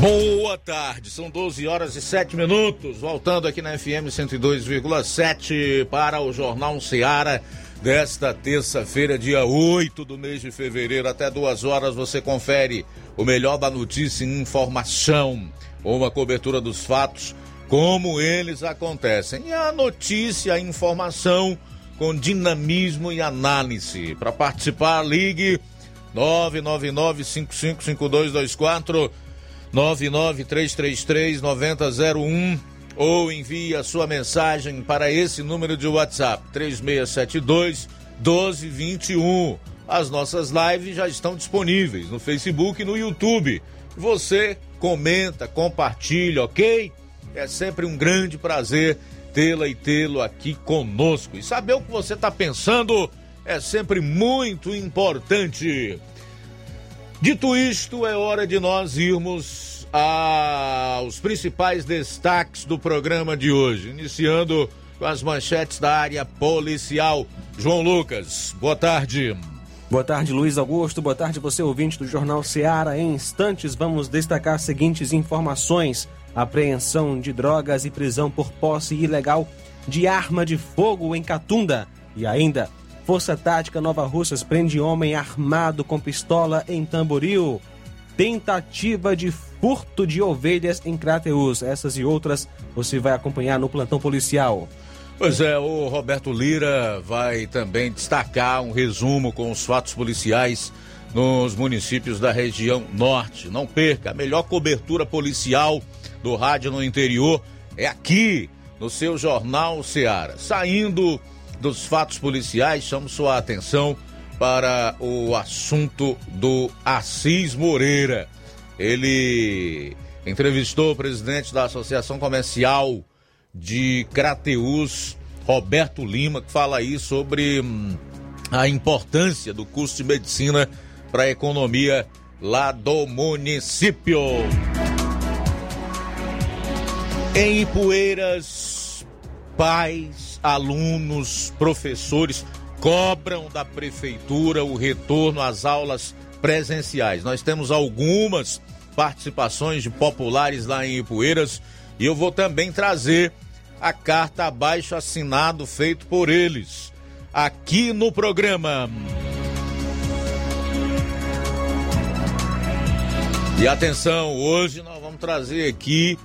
Boa tarde, são 12 horas e 7 minutos. Voltando aqui na FM 102,7 para o Jornal Seara desta terça-feira, dia 8 do mês de fevereiro. Até duas horas você confere o melhor da notícia e informação, uma cobertura dos fatos, como eles acontecem. E a notícia, a informação com dinamismo e análise. Para participar, ligue 999 555224 993339001 ou envie a sua mensagem para esse número de WhatsApp 3672 1221. As nossas lives já estão disponíveis no Facebook e no YouTube. Você comenta, compartilha, ok? É sempre um grande prazer tê-la e tê-lo aqui conosco. E saber o que você está pensando é sempre muito importante. Dito isto, é hora de nós irmos aos principais destaques do programa de hoje, iniciando com as manchetes da área policial. João Lucas, boa tarde. Boa tarde, Luiz Augusto. Boa tarde, você ouvinte do Jornal Seara. Em instantes, vamos destacar as seguintes informações: apreensão de drogas e prisão por posse ilegal de arma de fogo em Catunda. E ainda, Força Tática Nova Russas prende homem armado com pistola em Tamboril. Tentativa de furto de ovelhas em Crateus. Essas e outras você vai acompanhar no plantão policial. Pois é, o Roberto Lira vai também destacar um resumo com os fatos policiais nos municípios da região norte. Não perca, a melhor cobertura policial do rádio no interior é aqui, no seu Jornal Seara. Saindo dos fatos policiais, chamo sua atenção para o assunto do Assis Moreira. Ele entrevistou o presidente da Associação Comercial de Crateus, Roberto Lima, que fala aí sobre hum, a importância do curso de medicina para a economia lá do município. Em Ipueiras, pais alunos, professores cobram da prefeitura o retorno às aulas presenciais. Nós temos algumas participações de populares lá em Ipueiras e eu vou também trazer a carta abaixo assinado feito por eles aqui no programa. E atenção, hoje nós vamos trazer aqui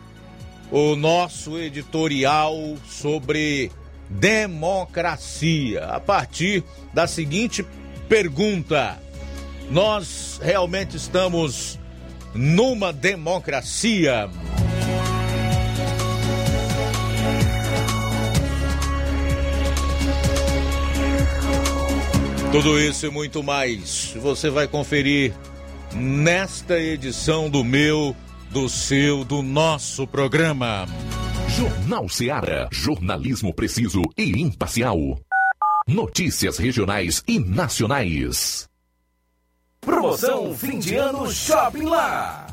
o nosso editorial sobre democracia. A partir da seguinte pergunta: Nós realmente estamos numa democracia? Tudo isso e muito mais você vai conferir nesta edição do meu, do seu, do nosso programa. Jornal Seara. Jornalismo preciso e imparcial. Notícias regionais e nacionais. Promoção fim de ano Shopping Lá.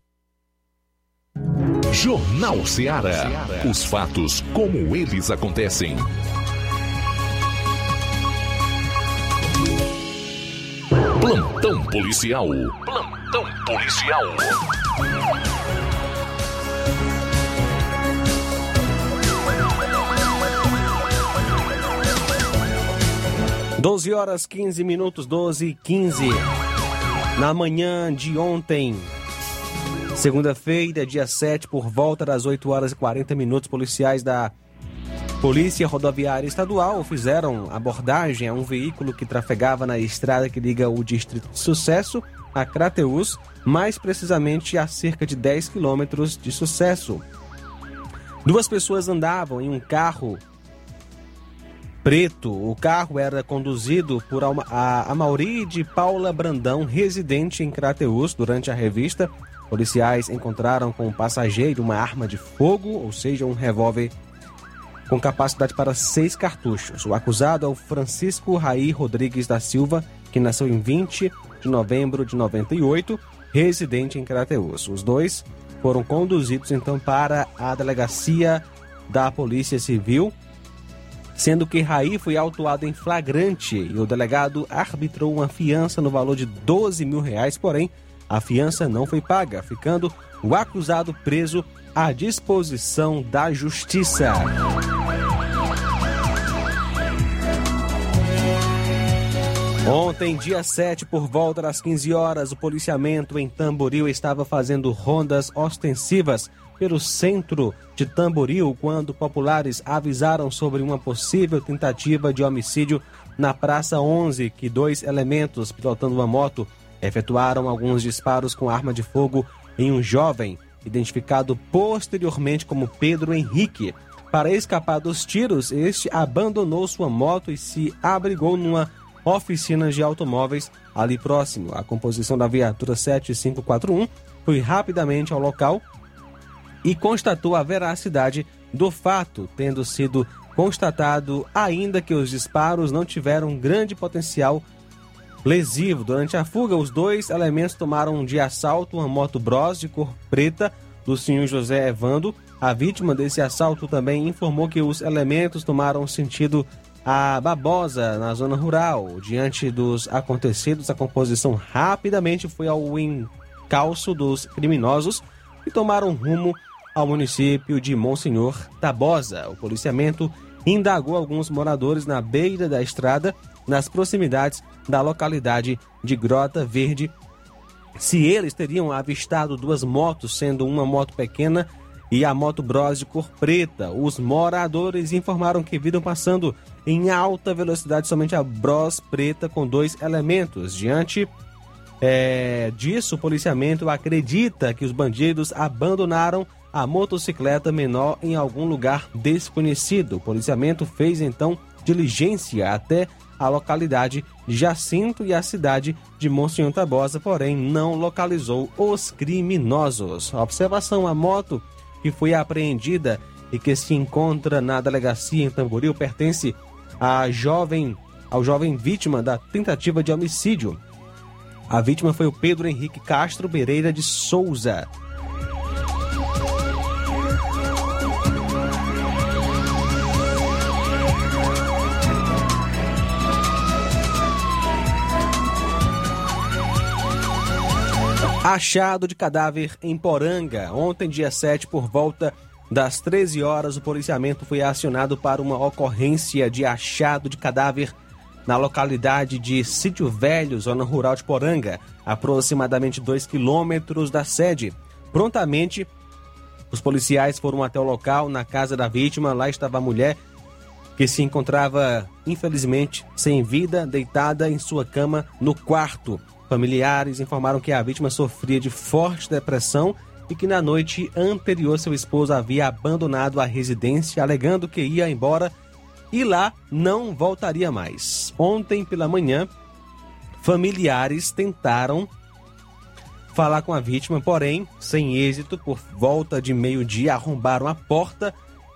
Jornal Ceará. Os fatos como eles acontecem. Plantão policial. Plantão policial. Doze horas 15 minutos, 12 e 15. Na manhã de ontem, Segunda-feira, dia 7, por volta das 8 horas e 40 minutos, policiais da Polícia Rodoviária Estadual fizeram abordagem a um veículo que trafegava na estrada que liga o Distrito de Sucesso a Crateus, mais precisamente a cerca de 10 quilômetros de Sucesso. Duas pessoas andavam em um carro preto. O carro era conduzido por a Mauri de Paula Brandão, residente em Crateus, durante a revista Policiais encontraram com o passageiro uma arma de fogo, ou seja, um revólver com capacidade para seis cartuchos. O acusado é o Francisco Raí Rodrigues da Silva, que nasceu em 20 de novembro de 98, residente em Crateus. Os dois foram conduzidos então para a delegacia da Polícia Civil, sendo que Raí foi autuado em flagrante e o delegado arbitrou uma fiança no valor de 12 mil reais, porém a fiança não foi paga, ficando o acusado preso à disposição da justiça. Ontem, dia 7, por volta das 15 horas, o policiamento em Tamboril estava fazendo rondas ostensivas pelo centro de Tamboril quando populares avisaram sobre uma possível tentativa de homicídio na Praça 11, que dois elementos pilotando uma moto efetuaram alguns disparos com arma de fogo em um jovem, identificado posteriormente como Pedro Henrique. Para escapar dos tiros, este abandonou sua moto e se abrigou numa oficina de automóveis ali próximo. A composição da viatura 7541 foi rapidamente ao local e constatou a veracidade do fato, tendo sido constatado ainda que os disparos não tiveram grande potencial lesivo. Durante a fuga, os dois elementos tomaram de assalto uma moto Bros de cor preta do senhor José Evando. A vítima desse assalto também informou que os elementos tomaram sentido a Babosa, na zona rural. Diante dos acontecidos, a composição rapidamente foi ao encalço dos criminosos e tomaram rumo ao município de Monsenhor Tabosa. O policiamento indagou alguns moradores na beira da estrada, nas proximidades da localidade de Grota Verde, se eles teriam avistado duas motos, sendo uma moto pequena e a moto Bros de cor preta. Os moradores informaram que viram passando em alta velocidade somente a Bros preta com dois elementos. Diante é, disso, o policiamento acredita que os bandidos abandonaram a motocicleta menor em algum lugar desconhecido. O policiamento fez então diligência até a localidade de Jacinto e a cidade de Monsenhor Tabosa, porém não localizou os criminosos. Observação: a moto que foi apreendida e que se encontra na delegacia em Tamboril pertence à jovem, ao jovem vítima da tentativa de homicídio. A vítima foi o Pedro Henrique Castro Pereira de Souza. Achado de cadáver em Poranga. Ontem, dia 7, por volta das 13 horas, o policiamento foi acionado para uma ocorrência de achado de cadáver na localidade de Sítio Velho, zona rural de Poranga, aproximadamente 2 quilômetros da sede. Prontamente, os policiais foram até o local, na casa da vítima. Lá estava a mulher que se encontrava, infelizmente, sem vida, deitada em sua cama no quarto. Familiares informaram que a vítima sofria de forte depressão e que na noite anterior seu esposo havia abandonado a residência, alegando que ia embora e lá não voltaria mais. Ontem pela manhã, familiares tentaram falar com a vítima, porém, sem êxito, por volta de meio-dia, arrombaram a porta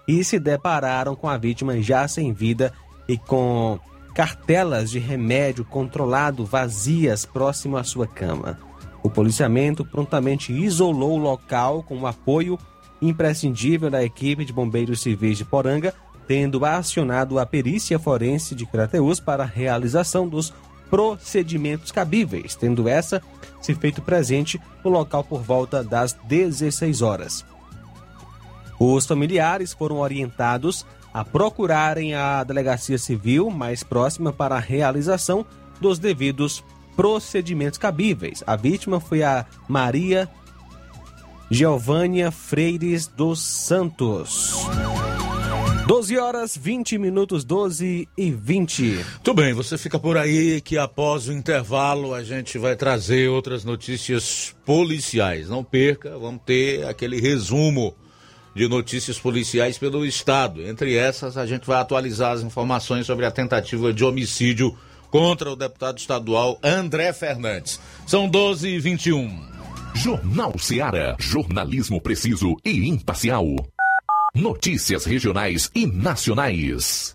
e se depararam com a vítima já sem vida e com cartelas de remédio controlado vazias próximo à sua cama. O policiamento prontamente isolou o local com o apoio imprescindível da equipe de bombeiros civis de Poranga, tendo acionado a perícia forense de Crateus para a realização dos procedimentos cabíveis, tendo essa se feito presente no local por volta das 16 horas. Os familiares foram orientados a procurarem a delegacia civil mais próxima para a realização dos devidos procedimentos cabíveis. A vítima foi a Maria Giovânia Freires dos Santos. 12 horas 20 minutos, 12 e 20. Tudo bem, você fica por aí que após o intervalo a gente vai trazer outras notícias policiais. Não perca, vamos ter aquele resumo de notícias policiais pelo Estado. Entre essas, a gente vai atualizar as informações sobre a tentativa de homicídio contra o deputado estadual André Fernandes. São 12 e 21. Jornal Seara. Jornalismo preciso e imparcial. Notícias regionais e nacionais.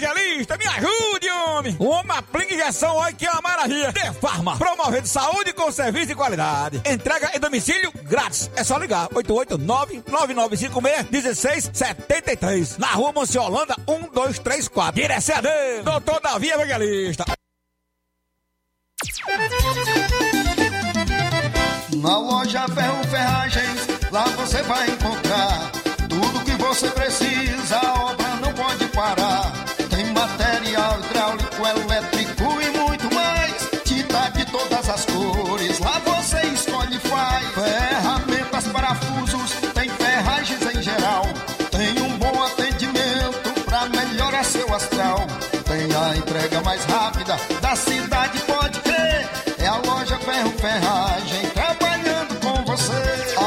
Evangelista, me ajude, homem. Uma aplica injeção, olha que é uma maravilha. De Farma, promovendo saúde com serviço de qualidade. Entrega em domicílio grátis. É só ligar, 889-9956-1673. Na rua Monsiolanda, 1234. Direção a Deus, doutor Davi Evangelista. Na loja Ferro Ferragens, lá você vai encontrar tudo que você precisa, a obra não pode parar. Cidade, pode crer. É a loja Ferro Ferragem trabalhando com você.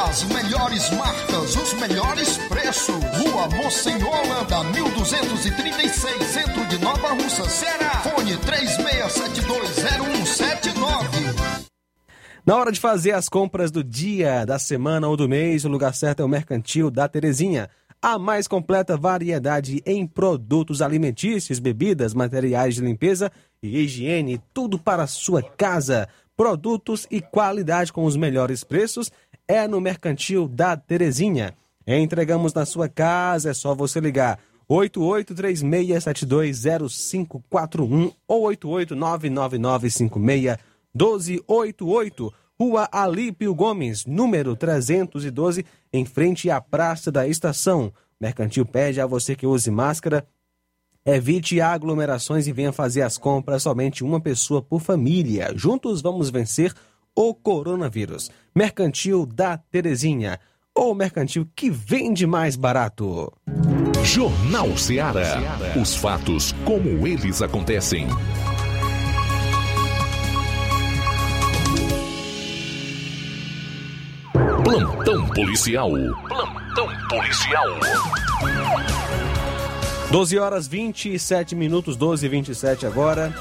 As melhores marcas, os melhores preços. Rua Holanda, 1236, centro de Nova Russa, Ceará. Fone 36720179. Na hora de fazer as compras do dia, da semana ou do mês, o lugar certo é o Mercantil da Terezinha. A mais completa variedade em produtos alimentícios, bebidas, materiais de limpeza e higiene, tudo para a sua casa. Produtos e qualidade com os melhores preços é no Mercantil da Terezinha. Entregamos na sua casa, é só você ligar 8836720541 ou 88999561288. Rua Alípio Gomes, número 312, em frente à Praça da Estação. Mercantil pede a você que use máscara, evite aglomerações e venha fazer as compras somente uma pessoa por família. Juntos vamos vencer o coronavírus. Mercantil da Terezinha, o mercantil que vende mais barato. Jornal Ceará. Os fatos como eles acontecem. Plantão policial. Plantão policial. 12 horas 27 minutos, 12 e 27 agora.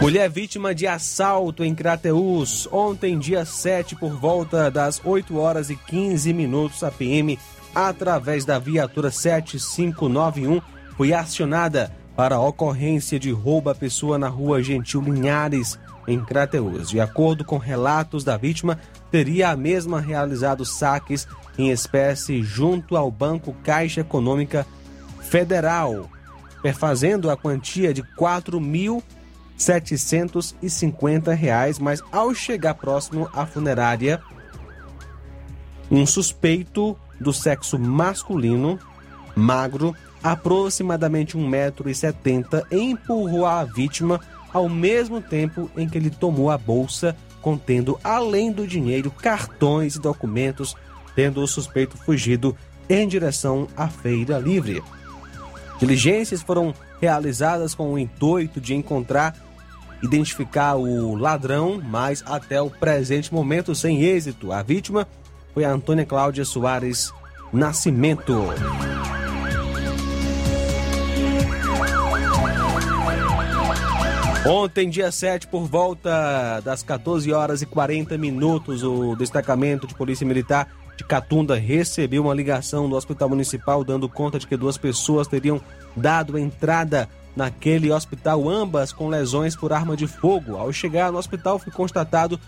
Mulher vítima de assalto em Crateús. Ontem, dia 7, por volta das 8 horas e 15 minutos, a PM, através da viatura 7591, foi acionada para ocorrência de roubo à pessoa na rua Gentil Linhares, em Crateús. De acordo com relatos da vítima, teria a mesma realizado saques em espécie junto ao Banco Caixa Econômica Federal, perfazendo a quantia de R$ 4.750, mas ao chegar próximo à funerária, um suspeito do sexo masculino, magro, aproximadamente 1,70m, empurrou a vítima ao mesmo tempo em que ele tomou a bolsa contendo, além do dinheiro, cartões e documentos, tendo o suspeito fugido em direção à Feira Livre. Diligências foram realizadas com o intuito de encontrar, identificar o ladrão, mas até o presente momento sem êxito. A vítima foi a Antônia Cláudia Soares Nascimento. Ontem, dia 7, por volta das 14 horas e 40 minutos, o destacamento de Polícia Militar de Catunda recebeu uma ligação do Hospital Municipal dando conta de que duas pessoas teriam dado entrada naquele hospital, ambas com lesões por arma de fogo. Ao chegar no hospital, foi constatado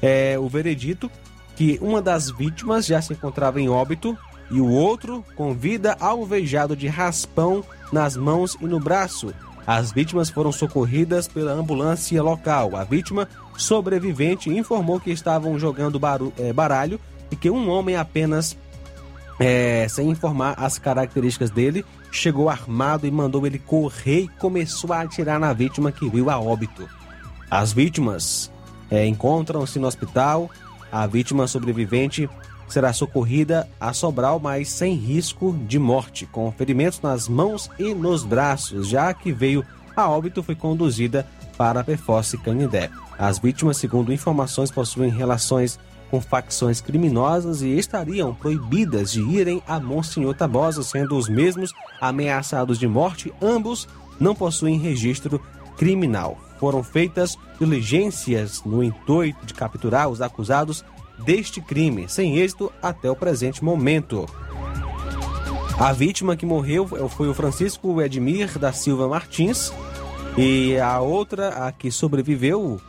é, o veredito que uma das vítimas já se encontrava em óbito e o outro com vida alvejado de raspão nas mãos e no braço. As vítimas foram socorridas pela ambulância local. A vítima sobrevivente informou que estavam jogando é, baralho e que um homem apenas, é, sem informar as características dele, chegou armado e mandou ele correr e começou a atirar na vítima que viu a óbito. As vítimas é, encontram-se no hospital. A vítima sobrevivente será socorrida a Sobral, mas sem risco de morte, com ferimentos nas mãos e nos braços, já que veio a óbito foi conduzida para a Perforce Canindé. As vítimas, segundo informações, possuem relações com facções criminosas e estariam proibidas de irem a Monsenhor Tabosa, sendo os mesmos ameaçados de morte, ambos não possuem registro criminal. Foram feitas diligências no intuito de capturar os acusados deste crime, sem êxito até o presente momento. A vítima que morreu foi o Francisco Edmir da Silva Martins e a outra, a que sobreviveu,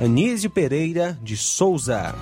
Anísio Pereira de Souza.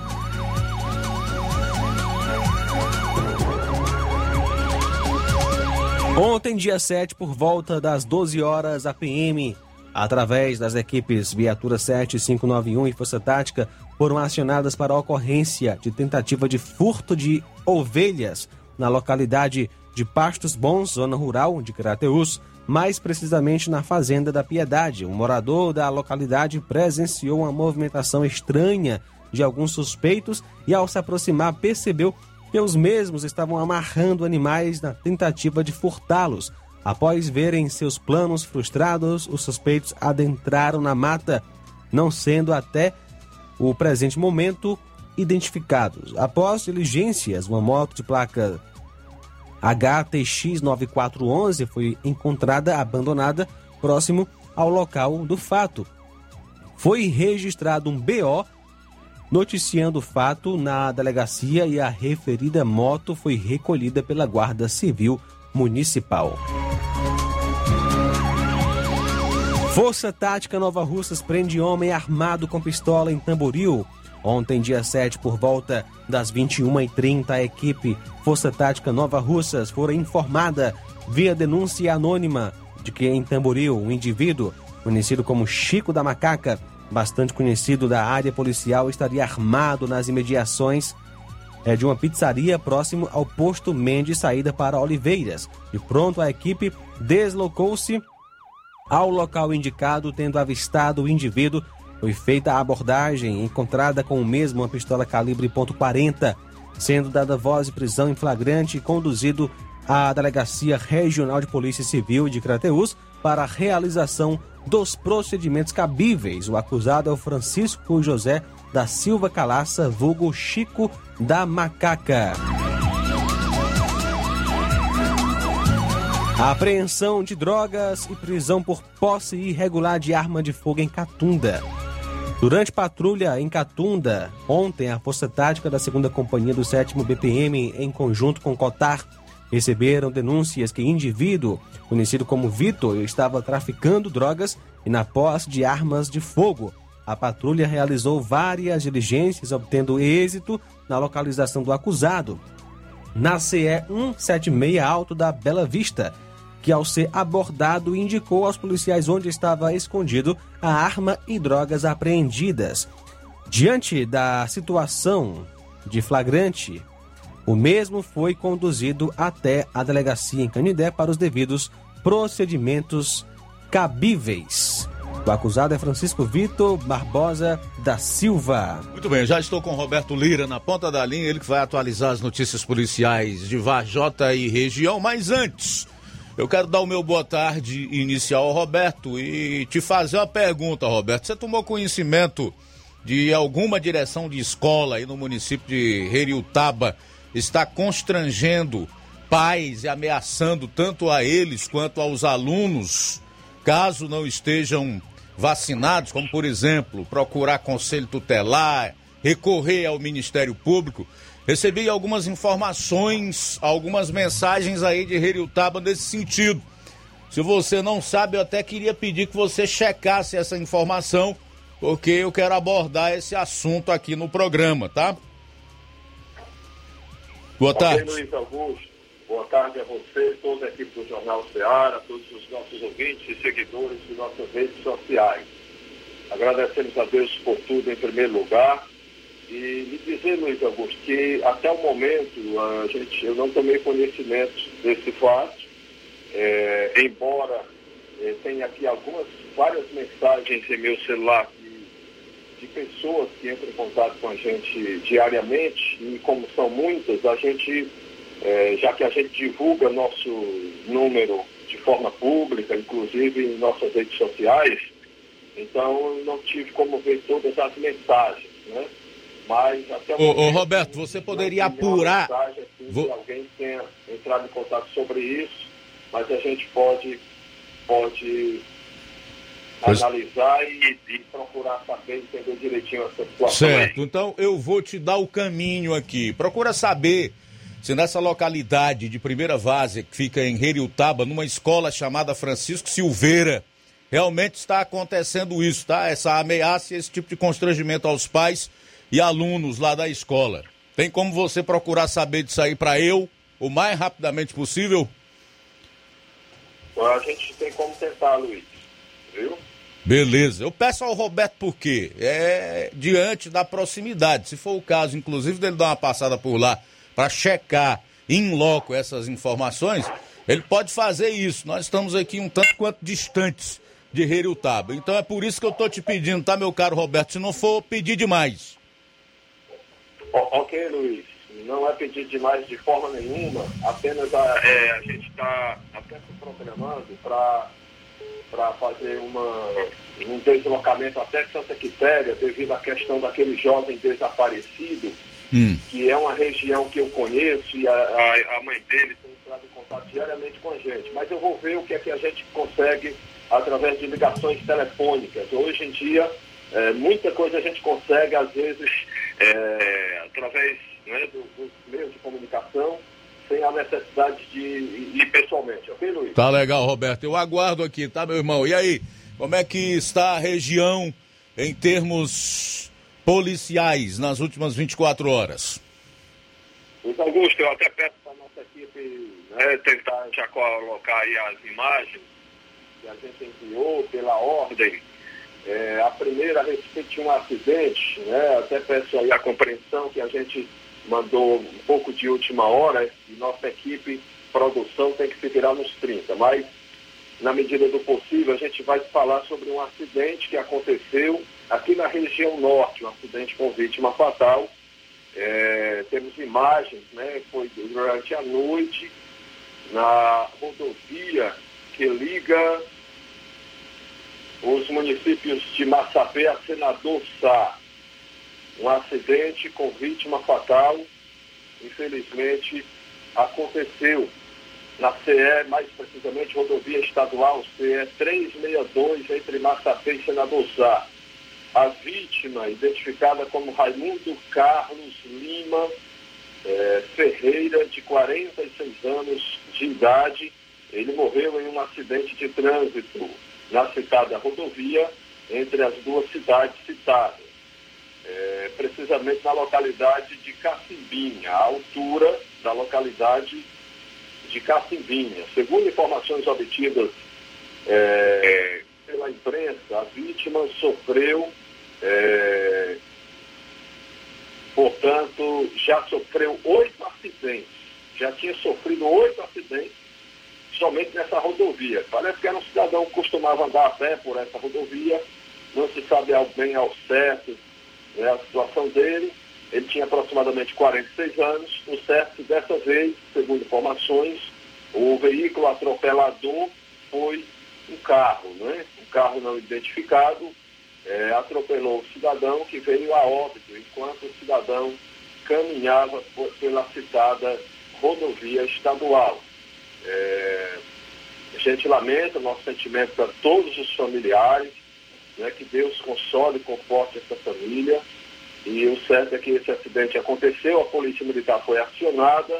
Ontem, dia 7, por volta das 12 horas, a PM, através das equipes Viatura 7591 e Força Tática, foram acionadas para a ocorrência de tentativa de furto de ovelhas na localidade de Pastos Bons, zona rural de Crateus, mais precisamente na Fazenda da Piedade. Um morador da localidade presenciou uma movimentação estranha de alguns suspeitos e, ao se aproximar, percebeu que os mesmos estavam amarrando animais na tentativa de furtá-los. Após verem seus planos frustrados, os suspeitos adentraram na mata, não sendo até o presente momento identificados. Após diligências, uma moto de placa HTX 9411 foi encontrada abandonada próximo ao local do fato. Foi registrado um BO noticiando o fato na delegacia e a referida moto foi recolhida pela Guarda Civil Municipal. Força Tática Nova Russas prende homem armado com pistola em Tamboril. Ontem, dia 7, por volta das 21h30, a equipe Força Tática Nova Russas foi informada via denúncia anônima de que em Tamboril, um indivíduo conhecido como Chico da Macaca, bastante conhecido da área policial, estaria armado nas imediações é, de uma pizzaria próximo ao posto Mendes, saída para Oliveiras. De pronto, a equipe deslocou-se ao local indicado, tendo avistado o indivíduo foi feita a abordagem encontrada com o mesmo uma pistola calibre .40, sendo dada voz de prisão em flagrante e conduzido à Delegacia Regional de Polícia Civil de Crateús para a realização dos procedimentos cabíveis. O acusado é o Francisco José da Silva Calaça, vulgo Chico da Macaca. Apreensão de drogas e prisão por posse irregular de arma de fogo em Catunda. Durante patrulha em Catunda, ontem, a Força Tática da 2 Companhia do 7 BPM, em conjunto com Cotar, receberam denúncias que indivíduo, conhecido como Vitor, estava traficando drogas e na posse de armas de fogo. A patrulha realizou várias diligências, obtendo êxito na localização do acusado, na CE 176 Alto da Bela Vista, que ao ser abordado indicou aos policiais onde estava escondido a arma e drogas apreendidas. Diante da situação de flagrante, o mesmo foi conduzido até a delegacia em Canidé para os devidos procedimentos cabíveis. O acusado é Francisco Vitor Barbosa da Silva. Muito bem, já estou com Roberto Lira na ponta da linha, ele que vai atualizar as notícias policiais de Varjota e região. Mas antes, eu quero dar o meu boa tarde inicial ao Roberto e te fazer uma pergunta, Roberto. Você tomou conhecimento de alguma direção de escola aí no município de Heriutaba está constrangendo pais e ameaçando tanto a eles quanto aos alunos, caso não estejam vacinados, como por exemplo, procurar conselho tutelar, recorrer ao Ministério Público. Recebi algumas informações, algumas mensagens aí de Heriutaba nesse sentido. Se você não sabe, eu até queria pedir que você checasse essa informação, porque eu quero abordar esse assunto aqui no programa, tá? Boa tarde. Okay, Luiz Augusto. Boa tarde a você, toda a equipe do Jornal Ceará, todos os nossos ouvintes e seguidores de nossas redes sociais. Agradecemos a Deus por tudo em primeiro lugar. E lhe dizer, Luiz Augusto, que até o momento a gente, eu não tomei conhecimento desse fato, é, embora é, tenha aqui algumas, várias mensagens em meu celular de pessoas que entram em contato com a gente diariamente, e como são muitas, a gente, é, já que a gente divulga nosso número de forma pública, inclusive em nossas redes sociais, então não tive como ver todas as mensagens, né? Mas até o ô, ô, Roberto, você poderia apurar. Mensagem, assim, Vou... alguém tenha entrado em contato sobre isso, mas a gente pode, pode analisar e, e, procurar saber, entender direitinho essa situação. Certo, então eu vou te dar o caminho aqui. Procura saber se nessa localidade de primeira várzea, que fica em Heriutaba, numa escola chamada Francisco Silveira, realmente está acontecendo isso, tá? Essa ameaça e esse tipo de constrangimento aos pais e alunos lá da escola. Tem como você procurar saber disso aí para eu, o mais rapidamente possível? A gente tem como tentar, Luiz. Viu? Beleza. Eu peço ao Roberto por quê? É diante da proximidade. Se for o caso, inclusive, dele dar uma passada por lá para checar em loco essas informações, ele pode fazer isso. Nós estamos aqui um tanto quanto distantes de Heriutaba. Então é por isso que eu estou te pedindo, tá, meu caro Roberto? Se não for pedir demais. ok, Luiz. Não é pedir demais de forma nenhuma. Apenas a, é, a gente está até se programando para para fazer uma, um deslocamento até Santa Quitéria, devido à questão daquele jovem desaparecido, hum. que é uma região que eu conheço e a, a, a, mãe dele tem entrado em contato diariamente com a gente. Mas eu vou ver o que é que a gente consegue através de ligações telefônicas. Hoje em dia, é, muita coisa a gente consegue, às vezes, é, através né, dos, dos meios de comunicação, sem a necessidade de ir pessoalmente, ok, Luiz? Tá legal, Roberto. Eu aguardo aqui, tá, meu irmão? E aí, como é que está a região em termos policiais nas últimas 24 horas? Luiz Augusto, eu até peço para a nossa equipe né, tentar já colocar aí as imagens que a gente enviou pela ordem. É, a primeira a respeito de um acidente, né, até peço aí a compreensão que a gente mandou um pouco de última hora e nossa equipe produção tem que se virar nos 30. Mas, na medida do possível, a gente vai falar sobre um acidente que aconteceu Aqui na região norte, um acidente com vítima fatal. É, temos imagens, né? Foi durante a noite na rodovia que liga os municípios de Massapé a Senador Sá. Um acidente com vítima fatal, infelizmente, aconteceu na CE, mais precisamente rodovia estadual CE 362, entre Massapé e Senador Sá. A vítima, identificada como Raimundo Carlos Lima é, Ferreira, de 46 anos de idade, ele morreu em um acidente de trânsito na citada rodovia entre as duas cidades citadas, é, precisamente na localidade de Cacimbinha, à altura da localidade de Cacimbinha. Segundo informações obtidas é, pela imprensa, a vítima sofreu, é, portanto, já sofreu oito acidentes, já tinha sofrido oito acidentes somente nessa rodovia. Parece que era um cidadão que costumava andar a pé por essa rodovia, não se sabe bem ao certo né, a situação dele. Ele tinha aproximadamente 46 anos. O certo dessa vez, segundo informações, o veículo atropelador foi um carro, né? um carro não identificado, é, atropelou o cidadão que veio a óbito, enquanto o cidadão caminhava por, pela citada rodovia estadual. É, a gente lamenta, nosso sentimento para todos os familiares, né, que Deus console e conforte essa família. E o certo é que esse acidente aconteceu, a Polícia Militar foi acionada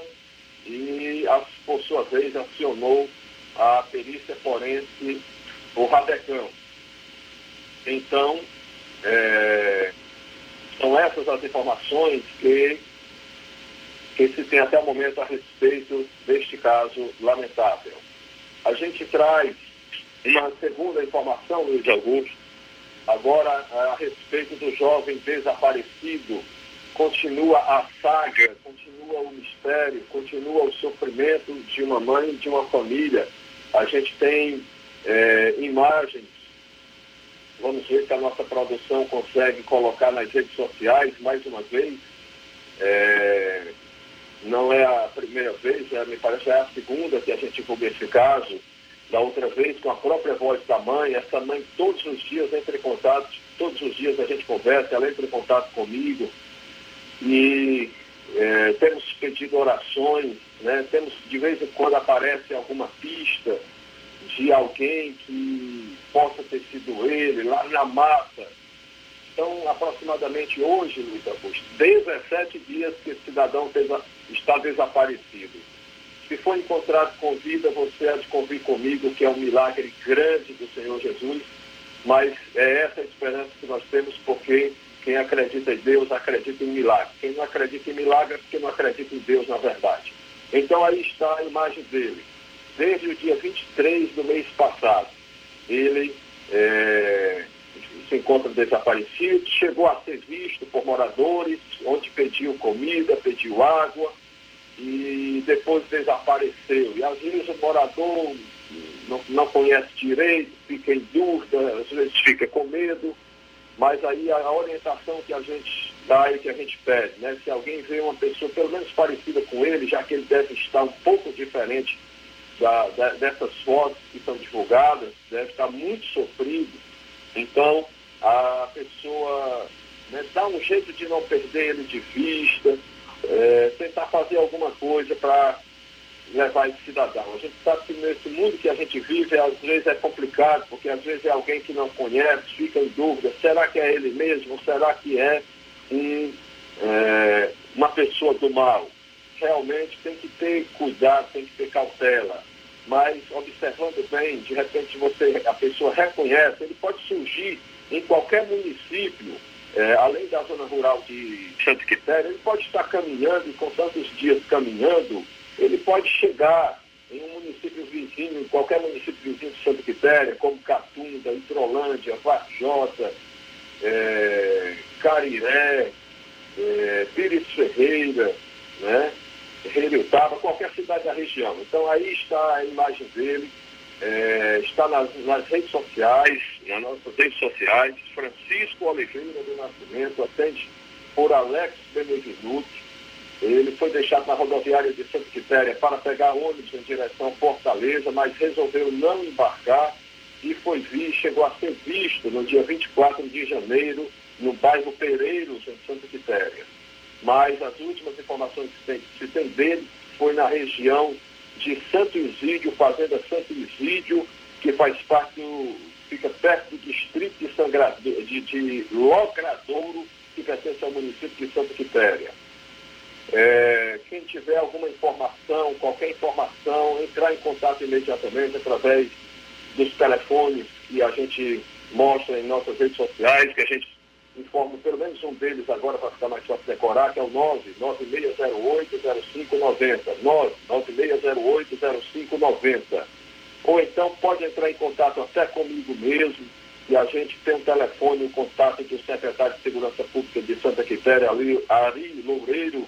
e, por sua vez, acionou a perícia forense, o Rabecão. Então, é, são essas as informações que que se tem até o momento a respeito deste caso lamentável. A gente traz uma segunda informação, Luiz Augusto, agora a respeito do jovem desaparecido. Continua a saga, continua o mistério, continua o sofrimento de uma mãe de uma família. A gente tem é, imagens, vamos ver se a nossa produção consegue colocar nas redes sociais mais uma vez. É, não é a primeira vez, é, me parece é a segunda que a gente divulga esse caso. Da outra vez, com a própria voz da mãe, essa mãe todos os dias entra em contato, todos os dias a gente conversa, ela entra em contato comigo. E é, temos pedido orações, né? temos de vez em quando aparece alguma pista de alguém que possa ter sido ele, lá na mata. Então, aproximadamente hoje, Luiz Augusto, 17 dias que esse cidadão está desaparecido. Se for encontrado com vida, você há de convir comigo que é um milagre grande do Senhor Jesus, mas é essa a esperança que nós temos, porque quem acredita em Deus acredita em milagre. Quem não acredita em milagre é porque não acredita em Deus na verdade. Então aí está a imagem dele. Desde o dia 23 do mês passado, ele é, se encontra desaparecido, chegou a ser visto por moradores, onde pediu comida, pediu água e depois desapareceu. E às vezes o morador não, não conhece direito, fica em dúvida, às vezes fica com medo, mas aí a orientação que a gente dá e que a gente pede, né? Se alguém vê uma pessoa pelo menos parecida com ele, já que ele deve estar um pouco diferente da, da, dessas fotos que são divulgadas, deve estar muito sofrido. Então, a pessoa né, dá um jeito de não perder ele de vista, é, tentar fazer alguma coisa para levar esse cidadão. A gente sabe que nesse mundo que a gente vive, às vezes é complicado, porque às vezes é alguém que não conhece, fica em dúvida, será que é ele mesmo? Será que é, um, é uma pessoa do mal? Realmente tem que ter cuidado, tem que ter cautela. Mas observando bem, de repente você, a pessoa reconhece, ele pode surgir em qualquer município, é, além da zona rural de Santo Quitéria, ele pode estar caminhando, e com tantos dias caminhando, ele pode chegar em um município vizinho, em qualquer município vizinho de Santa Quitéria, como Catunda, Hidrolândia, Varjota, é, Cariré, é, Pires Ferreira, né? Tava qualquer cidade da região. Então aí está a imagem dele. é, está nas, nas, redes sociais, nas nossas redes sociais, Francisco Oliveira do Nascimento, atende por Alex Benevenuti. Ele foi deixado na rodoviária de Santa Quitéria para pegar ônibus em direção a Fortaleza, mas resolveu não embarcar e foi visto, chegou a ser visto no dia 24 de janeiro, no bairro Pereiros, em Santa Quitéria. Mas as últimas informações que tem, se tem dele foi na região de Santo Isídio, Fazenda Santo Isídio, que faz parte do, fica perto do distrito de, Sangrado, de, de Logradouro, que pertence ao município de Santa Quitéria. É, quem tiver alguma informação, qualquer informação, entrar em contato imediatamente através dos telefones que a gente mostra em nossas redes sociais, que a gente informa pelo menos um deles agora para ficar mais fácil decorar, que é o 99608-0590. 99608-0590. Ou então pode entrar em contato até comigo mesmo, e a gente tem um telefone, o um contato do secretário de Segurança Pública de Santa Quitéria, Ari Loureiro,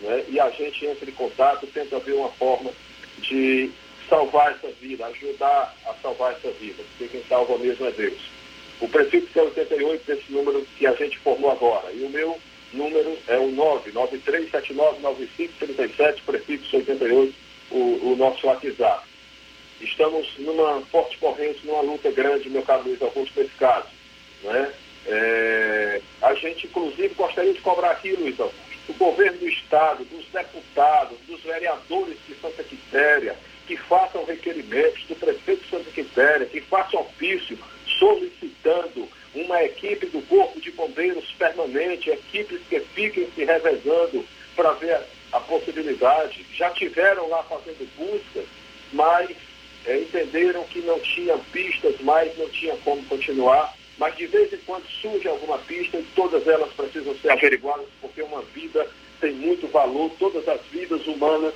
né? e a gente entra em contato, tenta ver uma forma de salvar essa vida, ajudar a salvar essa vida, porque quem salva mesmo é Deus. O prefixo é 88 desse número que a gente formou agora. E o meu número é o 993799537, prefixo 88, o, o nosso WhatsApp. Estamos numa forte corrente, numa luta grande, meu caro Luiz Augusto, nesse caso. Né? É, a gente, inclusive, gostaria de cobrar aqui, Luiz Augusto, do governo do Estado, dos deputados, dos vereadores de Santa Quitéria, que façam requerimentos do prefeito de Santa Quitéria, que façam ofício solicitando uma equipe do Corpo de Bombeiros permanente, equipes que fiquem se revezando para ver a possibilidade. Já tiveram lá fazendo buscas, mas é, entenderam que não tinham pistas mais, não tinha como continuar. Mas de vez em quando surge alguma pista e todas elas precisam ser averiguadas, porque uma vida tem muito valor, todas as vidas humanas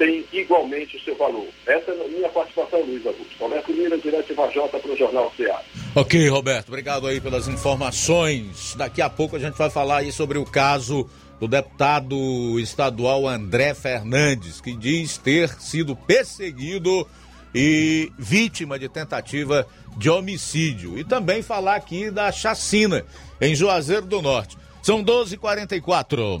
tem igualmente o seu valor. Essa é a minha participação, Luiz Augusto. Roberto Lira, direto Vajota para o Jornal CA. Ok, Roberto, obrigado aí pelas informações. Daqui a pouco a gente vai falar aí sobre o caso do deputado estadual André Fernandes, que diz ter sido perseguido e vítima de tentativa de homicídio. E também falar aqui da chacina em Juazeiro do Norte. São 12h44.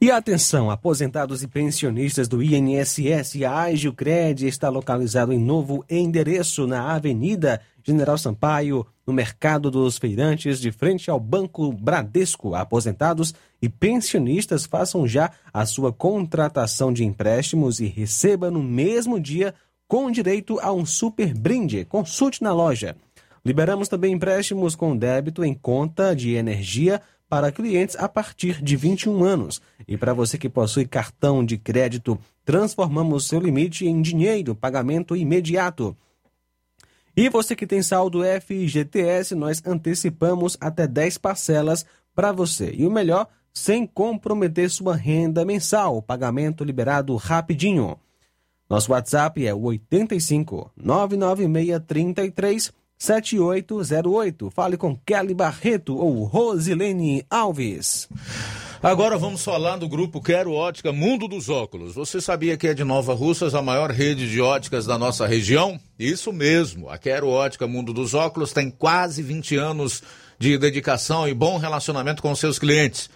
E atenção, aposentados e pensionistas do INSS, a Agilcred está localizado em novo endereço na Avenida General Sampaio, no Mercado dos Feirantes, de frente ao Banco Bradesco. Aposentados e pensionistas façam já a sua contratação de empréstimos e receba no mesmo dia com direito a um super brinde. Consulte na loja. Liberamos também empréstimos com débito em conta de energia para clientes a partir de 21 anos. E para você que possui cartão de crédito, transformamos seu limite em dinheiro, pagamento imediato. E você que tem saldo FGTS, nós antecipamos até 10 parcelas para você. E o melhor, sem comprometer sua renda mensal. Pagamento liberado rapidinho. Nosso WhatsApp é o 85 996 33 7808. Fale com Kelly Barreto ou Rosilene Alves. Agora vamos falar do grupo Quero Ótica Mundo dos Óculos. Você sabia que é de Nova Russas a maior rede de óticas da nossa região? Isso mesmo. A Quero Ótica Mundo dos Óculos tem quase 20 anos de dedicação e bom relacionamento com seus clientes.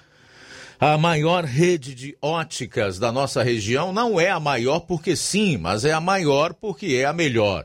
A maior rede de óticas da nossa região não é a maior porque sim, mas é a maior porque é a melhor.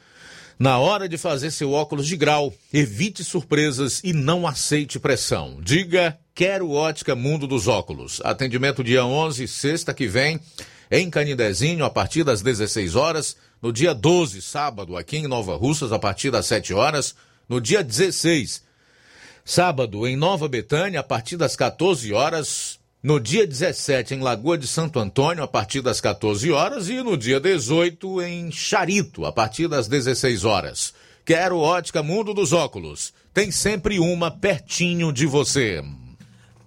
na hora de fazer seu óculos de grau, evite surpresas e não aceite pressão. Diga, quero ótica Mundo dos Óculos. Atendimento dia 11, sexta que vem, em Canidezinho, a partir das 16 horas. No dia 12, sábado, aqui em Nova Russas, a partir das 7 horas. No dia 16, sábado, em Nova Betânia, a partir das 14 horas. No dia 17, em Lagoa de Santo Antônio, a partir das 14 horas, e no dia 18, em Charito, a partir das 16 horas. Quero ótica Mundo dos Óculos. Tem sempre uma pertinho de você.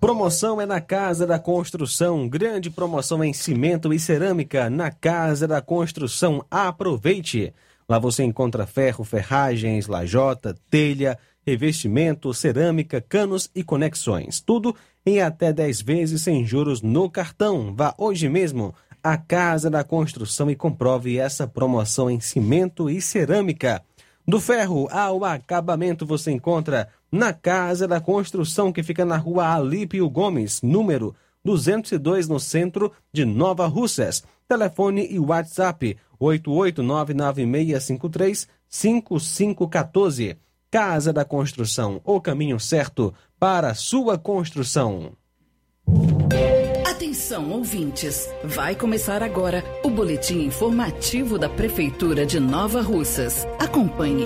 Promoção é na Casa da Construção. Grande promoção em cimento e cerâmica na Casa da Construção. Aproveite! Lá você encontra ferro, ferragens, lajota, telha, revestimento, cerâmica, canos e conexões. Tudo em até 10 vezes sem juros no cartão. Vá hoje mesmo à Casa da Construção e comprove essa promoção em cimento e cerâmica. Do ferro ao acabamento você encontra na Casa da Construção, que fica na rua Alípio Gomes, número 202, no centro de Nova Russas. Telefone e WhatsApp 88996535514. Casa da Construção, o caminho certo para a sua construção. Atenção, ouvintes! Vai começar agora o boletim informativo da Prefeitura de Nova Russas. Acompanhe.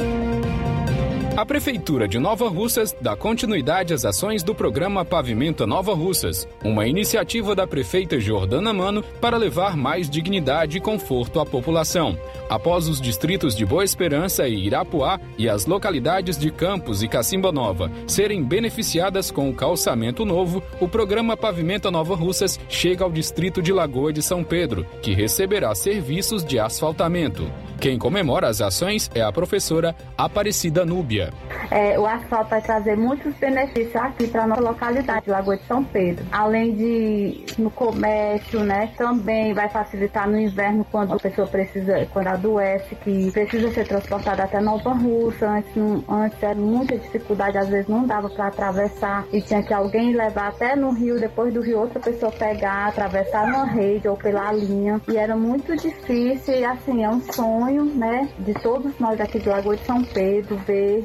A Prefeitura de Nova Russas dá continuidade às ações do programa Pavimenta Nova Russas, uma iniciativa da prefeita Jordana Mano para levar mais dignidade e conforto à população. Após os distritos de Boa Esperança e Irapuá e as localidades de Campos e Cacimba Nova serem beneficiadas com o calçamento novo, o programa Pavimenta Nova Russas chega ao distrito de Lagoa de São Pedro, que receberá serviços de asfaltamento. Quem comemora as ações é a professora Aparecida Núbia. É, o asfalto vai trazer muitos benefícios aqui para nossa localidade, Lagoa de São Pedro. Além de no comércio, né? Também vai facilitar no inverno quando a pessoa precisa, quando adoece, que precisa ser transportada até Nova Russa. Antes, não, antes era muita dificuldade, às vezes não dava para atravessar e tinha que alguém levar até no rio, depois do rio outra pessoa pegar, atravessar na rede ou pela linha. E era muito difícil e assim, é um sonho, né? De todos nós aqui de Lagoa de São Pedro ver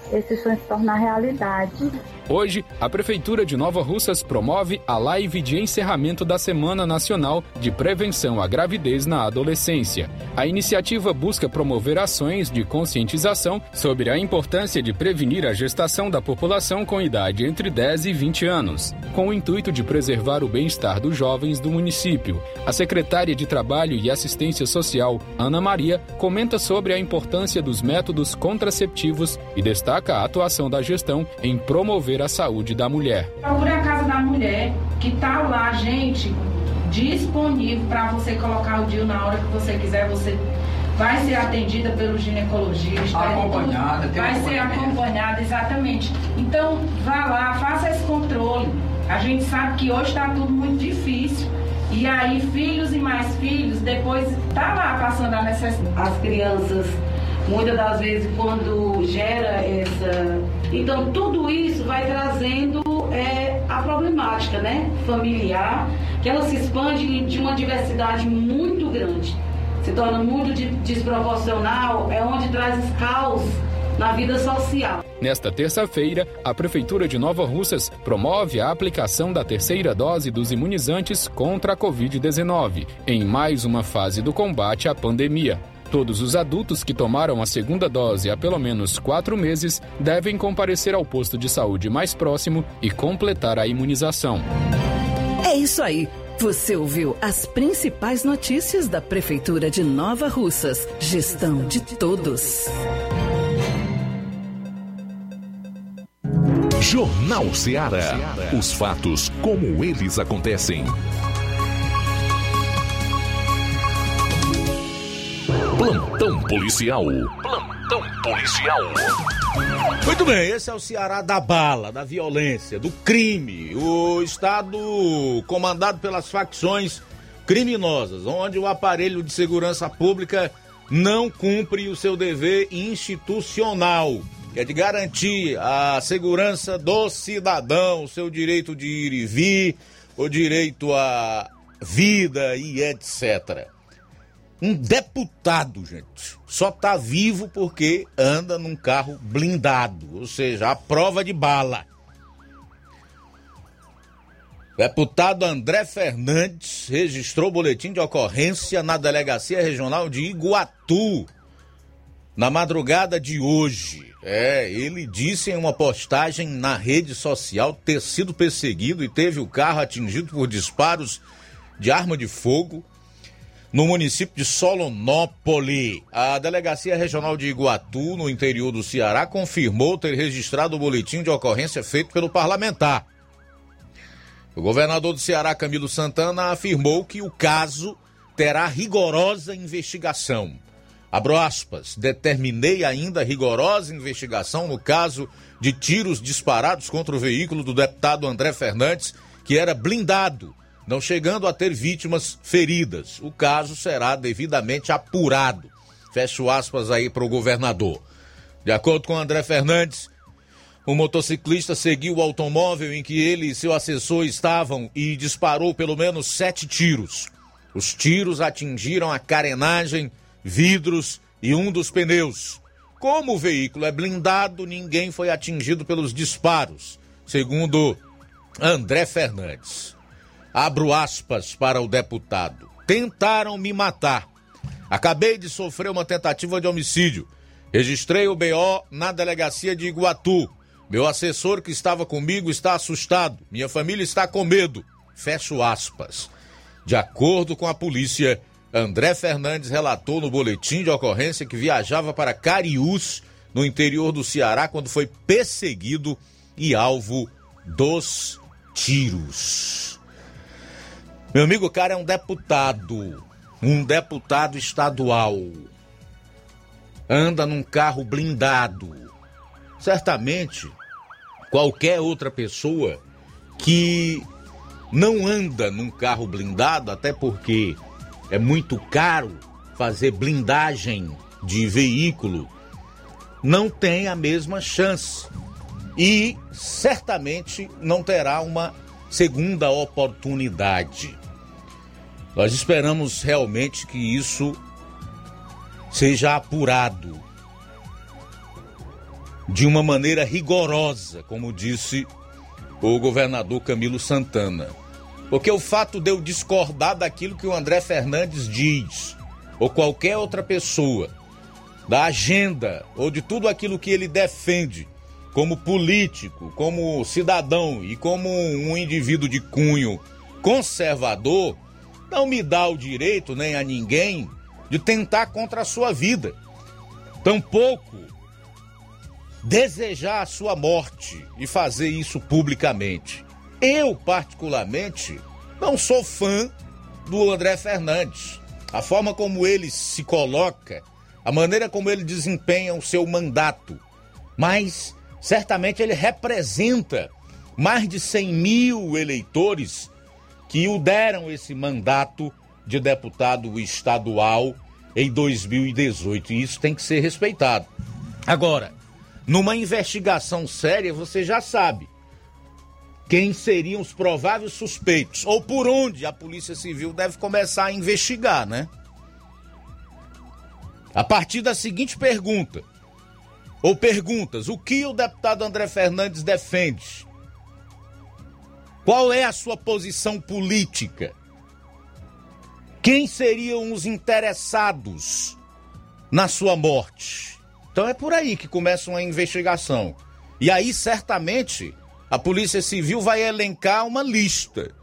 esse sonho se tornar realidade. Hoje, a Prefeitura de Nova Russas promove a live de encerramento da Semana Nacional de Prevenção à Gravidez na Adolescência. A iniciativa busca promover ações de conscientização sobre a importância de prevenir a gestação da população com idade entre 10 e 20 anos, com o intuito de preservar o bem-estar dos jovens do município. A secretária de Trabalho e Assistência Social, Ana Maria, comenta sobre a importância dos métodos contraceptivos e destaca a atuação da gestão em promover a saúde da mulher. Procure a Casa da Mulher, que está lá, gente, disponível para você colocar o DIU na hora que você quiser. Você vai ser atendida pelo ginecologista. Acompanhada, tem Vai ser acompanhada, exatamente. Então, vá lá, faça esse controle. A gente sabe que hoje está tudo muito difícil. E aí, filhos e mais filhos, depois tá lá passando a necessidade. As crianças, muitas das vezes, quando gera essa. Então, tudo isso vai trazendo é, a problemática né? familiar, que ela se expande de uma diversidade muito grande. Se torna muito de- desproporcional, é onde traz os caos na vida social. Nesta terça-feira, a Prefeitura de Nova Russas promove a aplicação da terceira dose dos imunizantes contra a Covid-19, em mais uma fase do combate à pandemia. Todos os adultos que tomaram a segunda dose há pelo menos quatro meses devem comparecer ao posto de saúde mais próximo e completar a imunização. É isso aí. Você ouviu as principais notícias da Prefeitura de Nova Russas. Gestão de todos. Jornal Ceará. Os fatos como eles acontecem. Plantão policial. Plantão policial. Muito bem, esse é o Ceará da bala, da violência, do crime. O estado comandado pelas facções criminosas, onde o aparelho de segurança pública não cumpre o seu dever institucional, que é de garantir a segurança do cidadão, o seu direito de ir e vir, o direito à vida e etc. Um deputado, gente, só tá vivo porque anda num carro blindado, ou seja, a prova de bala. Deputado André Fernandes registrou boletim de ocorrência na Delegacia Regional de Iguatu na madrugada de hoje. É, ele disse em uma postagem na rede social ter sido perseguido e teve o carro atingido por disparos de arma de fogo no município de Solonópole. A Delegacia Regional de Iguatu, no interior do Ceará, confirmou ter registrado o boletim de ocorrência feito pelo parlamentar. O governador do Ceará, Camilo Santana, afirmou que o caso terá rigorosa investigação. Abro aspas, determinei ainda rigorosa investigação no caso de tiros disparados contra o veículo do deputado André Fernandes, que era blindado, não chegando a ter vítimas feridas. O caso será devidamente apurado. Fecho aspas aí para o governador. De acordo com André Fernandes, o motociclista seguiu o automóvel em que ele e seu assessor estavam e disparou pelo menos sete tiros. Os tiros atingiram a carenagem, vidros e um dos pneus. Como o veículo é blindado, ninguém foi atingido pelos disparos, segundo André Fernandes. Abro aspas para o deputado. Tentaram me matar. Acabei de sofrer uma tentativa de homicídio. Registrei o BO na delegacia de Iguatu. Meu assessor que estava comigo está assustado. Minha família está com medo. Fecho aspas. De acordo com a polícia, André Fernandes relatou no boletim de ocorrência que viajava para Cariús, no interior do Ceará, quando foi perseguido e alvo dos tiros. Meu amigo, o cara é um deputado, um deputado estadual. anda num carro blindado. Certamente, qualquer outra pessoa que não anda num carro blindado, até porque é muito caro fazer blindagem de veículo, não tem a mesma chance e certamente não terá uma segunda oportunidade. Nós esperamos realmente que isso seja apurado de uma maneira rigorosa, como disse o governador Camilo Santana. Porque o fato de eu discordar daquilo que o André Fernandes diz, ou qualquer outra pessoa, da agenda ou de tudo aquilo que ele defende como político, como cidadão e como um indivíduo de cunho conservador, não me dá o direito nem a ninguém de tentar contra a sua vida. Tampouco desejar a sua morte e fazer isso publicamente. Eu, particularmente, não sou fã do André Fernandes. A forma como ele se coloca, a maneira como ele desempenha o seu mandato. Mas certamente ele representa mais de 100 mil eleitores que o deram esse mandato de deputado estadual em 2018. E isso tem que ser respeitado. Agora, numa investigação séria, você já sabe quem seriam os prováveis suspeitos ou por onde a Polícia Civil deve começar a investigar, né? A partir da seguinte pergunta: ou perguntas: o que o deputado André Fernandes defende? Qual é a sua posição política? Quem seriam os interessados na sua morte? Então é por aí que começa uma investigação. E aí, certamente, a Polícia Civil vai elencar uma lista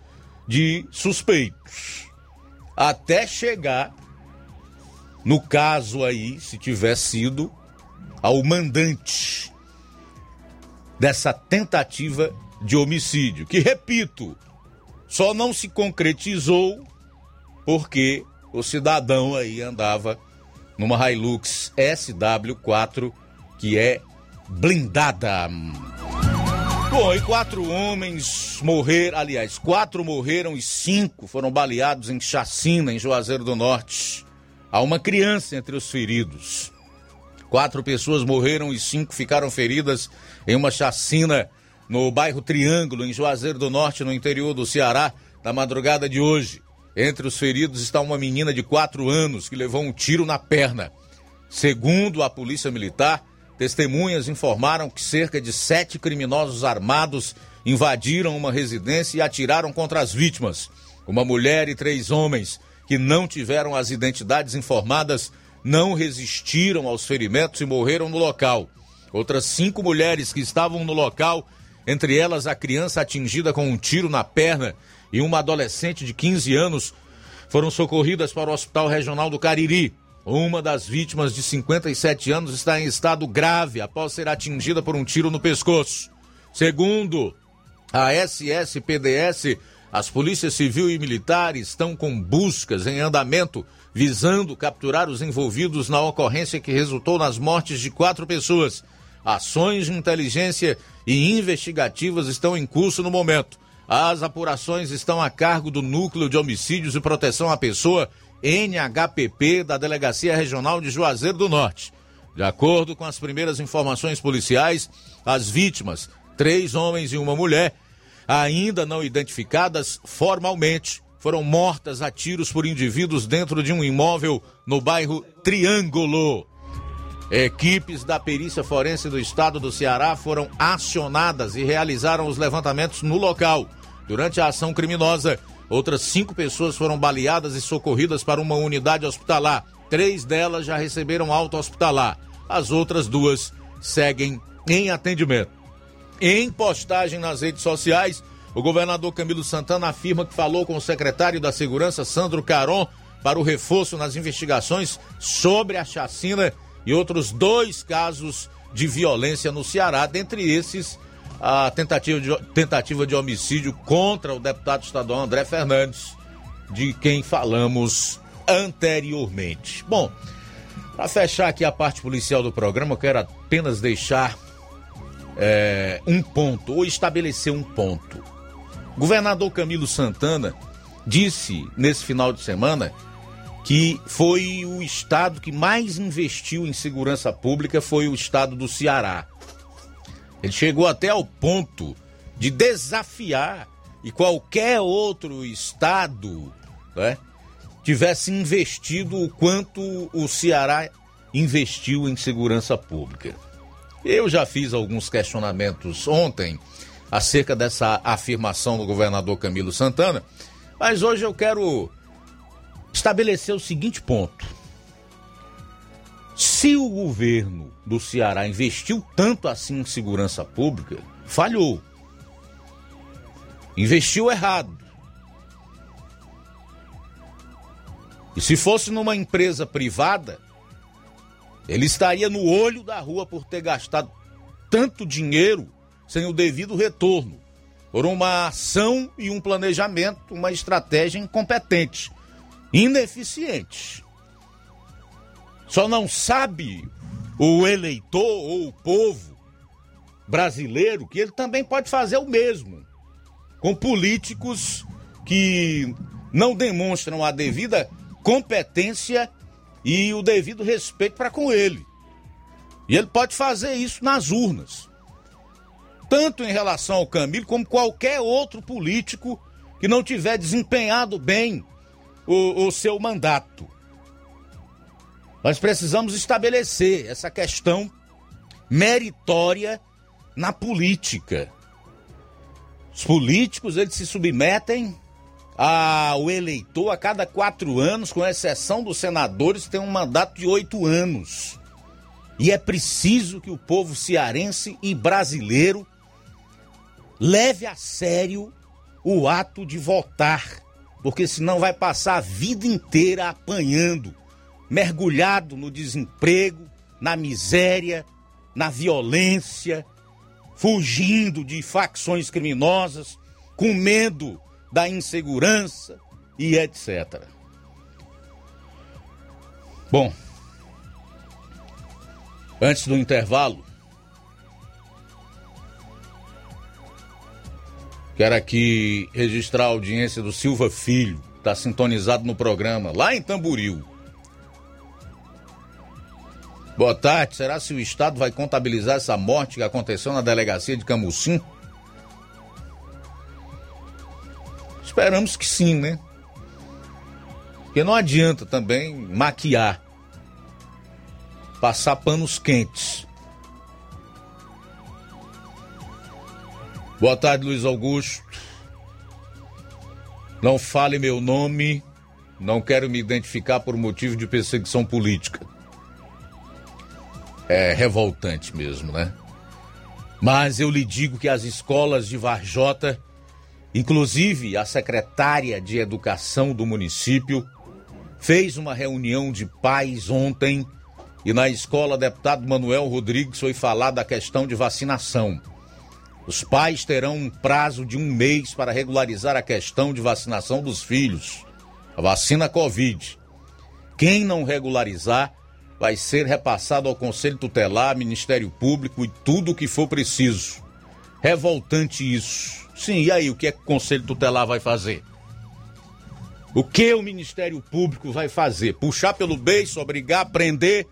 de suspeitos. Até chegar, no caso aí, se tiver sido ao mandante dessa tentativa de homicídio, que, repito, só não se concretizou porque o cidadão aí andava numa Hilux SW4 que é blindada. Bom, e quatro homens morreram, aliás, quatro morreram e cinco foram baleados em chacina em Juazeiro do Norte. Há uma criança entre os feridos. Quatro pessoas morreram e cinco ficaram feridas em uma chacina no bairro Triângulo, em Juazeiro do Norte, no interior do Ceará, na madrugada de hoje. Entre os feridos está uma menina de quatro anos que levou um tiro na perna. Segundo a Polícia Militar, testemunhas informaram que cerca de sete criminosos armados invadiram uma residência e atiraram contra as vítimas. Uma mulher e três homens que não tiveram as identidades informadas não resistiram aos ferimentos e morreram no local. Outras cinco mulheres que estavam no local, entre elas a criança atingida com um tiro na perna e uma adolescente de 15 anos, foram socorridas para o Hospital Regional do Cariri. Uma das vítimas, de 57 anos, está em estado grave após ser atingida por um tiro no pescoço. Segundo a SSPDS, as polícias civil e militar estão com buscas em andamento visando capturar os envolvidos na ocorrência que resultou nas mortes de quatro pessoas. Ações de inteligência e investigativas estão em curso no momento. As apurações estão a cargo do Núcleo de Homicídios e Proteção à Pessoa, NHPP, da Delegacia Regional de Juazeiro do Norte. De acordo com as primeiras informações policiais, as vítimas, três homens e uma mulher, ainda não identificadas formalmente, foram mortas a tiros por indivíduos dentro de um imóvel no bairro Triângulo. Equipes da perícia forense do estado do Ceará foram acionadas e realizaram os levantamentos no local. Durante a ação criminosa, outras cinco pessoas foram baleadas e socorridas para uma unidade hospitalar. Três delas já receberam alta hospitalar. As outras duas seguem em atendimento. Em postagem nas redes sociais, o governador Camilo Santana afirma que falou com o secretário da Segurança, Sandro Caron, para o reforço nas investigações sobre a chacina e outros dois casos de violência no Ceará, dentre esses a tentativa de, tentativa de homicídio contra o deputado estadual André Fernandes, de quem falamos anteriormente. Bom, Para fechar aqui a parte policial do programa, eu quero apenas deixar é, um ponto, ou estabelecer um ponto. Governador Camilo Santana disse nesse final de semana que foi o estado que mais investiu em segurança pública foi o estado do Ceará. Ele chegou até ao ponto de desafiar e qualquer outro estado né, tivesse investido o quanto o Ceará investiu em segurança pública. Eu já fiz alguns questionamentos ontem acerca dessa afirmação do governador Camilo Santana, mas hoje eu quero estabelecer o seguinte ponto. Se o governo do Ceará investiu tanto assim em segurança pública, falhou. Investiu errado. E se fosse numa empresa privada, ele estaria no olho da rua por ter gastado tanto dinheiro sem o devido retorno, por uma ação e um planejamento, uma estratégia incompetente ineficientes. Só não sabe o eleitor ou o povo brasileiro que ele também pode fazer o mesmo com políticos que não demonstram a devida competência e o devido respeito para com ele. E ele pode fazer isso nas urnas. Tanto em relação ao Camilo como qualquer outro político que não tiver desempenhado bem o, o seu mandato. Nós precisamos estabelecer essa questão meritória na política. Os políticos eles se submetem ao eleitor a cada quatro anos, com exceção dos senadores têm um mandato de oito anos. E é preciso que o povo cearense e brasileiro leve a sério o ato de votar porque senão vai passar a vida inteira apanhando, mergulhado no desemprego, na miséria, na violência, fugindo de facções criminosas, com medo da insegurança e etc. Bom, antes do intervalo, Quero aqui registrar a audiência do Silva Filho, está sintonizado no programa, lá em Tamburil. Boa tarde. Será se o Estado vai contabilizar essa morte que aconteceu na delegacia de Camusim? Esperamos que sim, né? Porque não adianta também maquiar, passar panos quentes. Boa tarde, Luiz Augusto. Não fale meu nome, não quero me identificar por motivo de perseguição política. É revoltante mesmo, né? Mas eu lhe digo que as escolas de Varjota, inclusive a secretária de Educação do município, fez uma reunião de pais ontem e na escola deputado Manuel Rodrigues foi falar da questão de vacinação. Os pais terão um prazo de um mês para regularizar a questão de vacinação dos filhos. A vacina Covid. Quem não regularizar vai ser repassado ao Conselho Tutelar, Ministério Público e tudo o que for preciso. Revoltante isso. Sim, e aí o que é que o Conselho Tutelar vai fazer? O que o Ministério Público vai fazer? Puxar pelo beiço, obrigar, prender,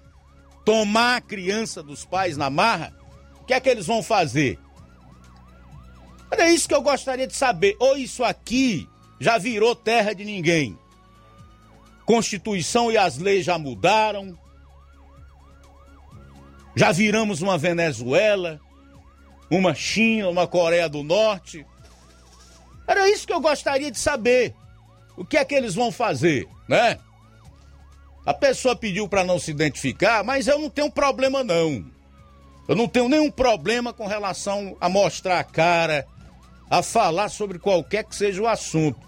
tomar a criança dos pais na marra? O que é que eles vão fazer? Era isso que eu gostaria de saber. Ou isso aqui já virou terra de ninguém? Constituição e as leis já mudaram. Já viramos uma Venezuela, uma China, uma Coreia do Norte. Era isso que eu gostaria de saber. O que é que eles vão fazer, né? A pessoa pediu para não se identificar, mas eu não tenho problema não. Eu não tenho nenhum problema com relação a mostrar a cara, a falar sobre qualquer que seja o assunto.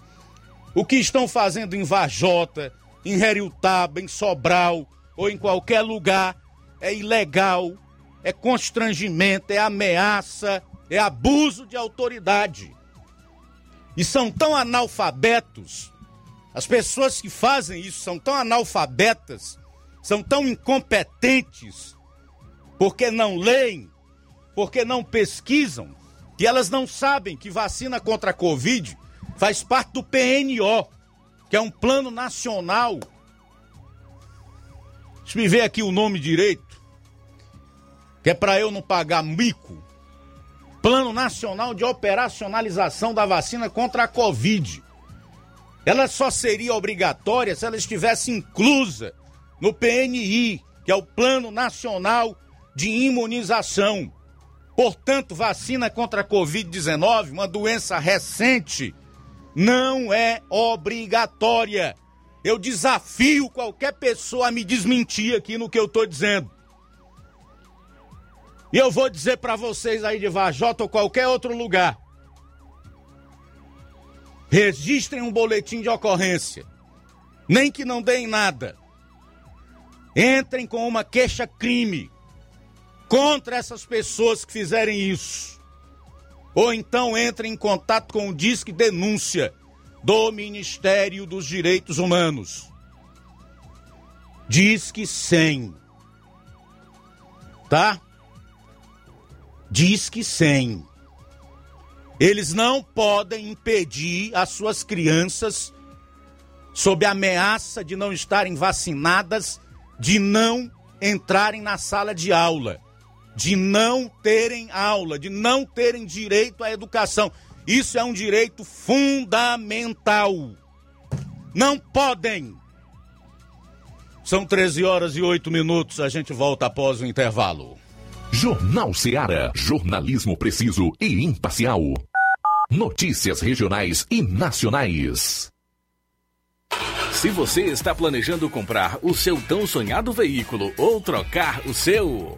O que estão fazendo em Vajota, em Heriutaba, em Sobral ou em qualquer lugar é ilegal, é constrangimento, é ameaça, é abuso de autoridade. E são tão analfabetos, as pessoas que fazem isso são tão analfabetas são tão incompetentes, porque não leem, porque não pesquisam, que elas não sabem que vacina contra a Covid faz parte do PNO, que é um plano nacional. Deixa me ver aqui o nome direito, que é para eu não pagar mico. Plano Nacional de Operacionalização da Vacina contra a Covid. Ela só seria obrigatória se ela estivesse inclusa no PNI, que é o Plano Nacional de Imunização. Portanto, vacina contra a Covid-19, uma doença recente, não é obrigatória. Eu desafio qualquer pessoa a me desmentir aqui no que eu estou dizendo. E eu vou dizer para vocês aí de Vajota ou qualquer outro lugar. Registrem um boletim de ocorrência. Nem que não deem nada. Entrem com uma queixa-crime contra essas pessoas que fizerem isso. Ou então entrem em contato com o Disque Denúncia do Ministério dos Direitos Humanos. Disque 100. Tá? Disque 100. Eles não podem impedir as suas crianças, sob ameaça de não estarem vacinadas, de não entrarem na sala de aula, de não terem aula, de não terem direito à educação. Isso é um direito fundamental. Não podem. São 13 horas e 8 minutos. A gente volta após o intervalo. Jornal Seara. Jornalismo preciso e imparcial. Notícias regionais e nacionais. Se você está planejando comprar o seu tão sonhado veículo ou trocar o seu.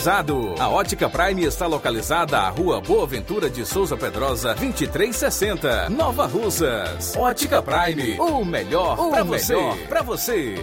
A Ótica Prime está localizada à Rua Boa Ventura de Souza Pedrosa, 2360, Nova Russas. Ótica Prime, o melhor para você. Para você.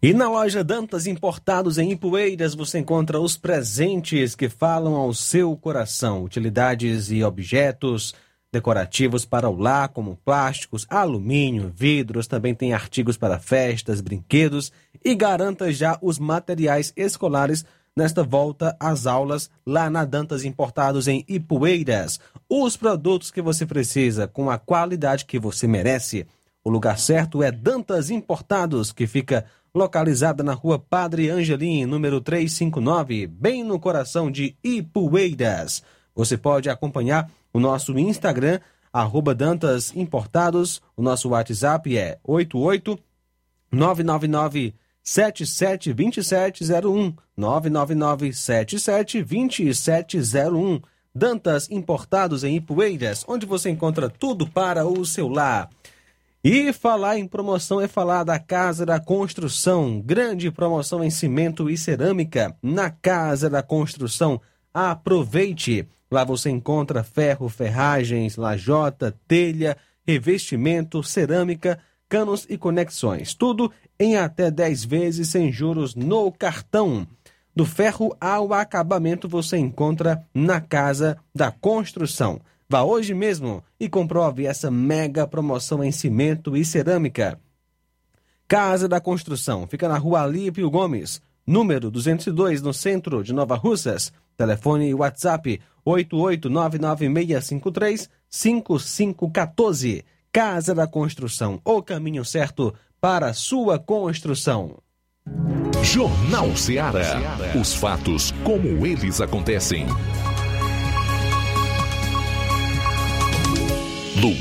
E na loja Dantas Importados em Ipueiras você encontra os presentes que falam ao seu coração, utilidades e objetos decorativos para o lar, como plásticos, alumínio, vidros, também tem artigos para festas, brinquedos e garanta já os materiais escolares nesta volta às aulas lá na Dantas Importados em Ipueiras. Os produtos que você precisa com a qualidade que você merece. O lugar certo é Dantas Importados, que fica localizada na rua Padre Angelim, número 359, bem no coração de Ipueiras. Você pode acompanhar o nosso Instagram, arroba Dantas Importados. O nosso WhatsApp é 88 999 772701 999 772701 Dantas Importados em Ipueiras, onde você encontra tudo para o seu lar. E falar em promoção é falar da Casa da Construção. Grande promoção em cimento e cerâmica na Casa da Construção. Aproveite! Lá você encontra ferro, ferragens, lajota, telha, revestimento, cerâmica, canos e conexões. Tudo em até 10 vezes sem juros no cartão. Do ferro ao acabamento você encontra na Casa da Construção. Vá hoje mesmo e comprove essa mega promoção em cimento e cerâmica. Casa da Construção fica na rua Alípio Gomes, número 202, no centro de Nova Russas. Telefone e WhatsApp 88996535514. Casa da Construção, o caminho certo para a sua construção. Jornal Ceará. Os fatos como eles acontecem.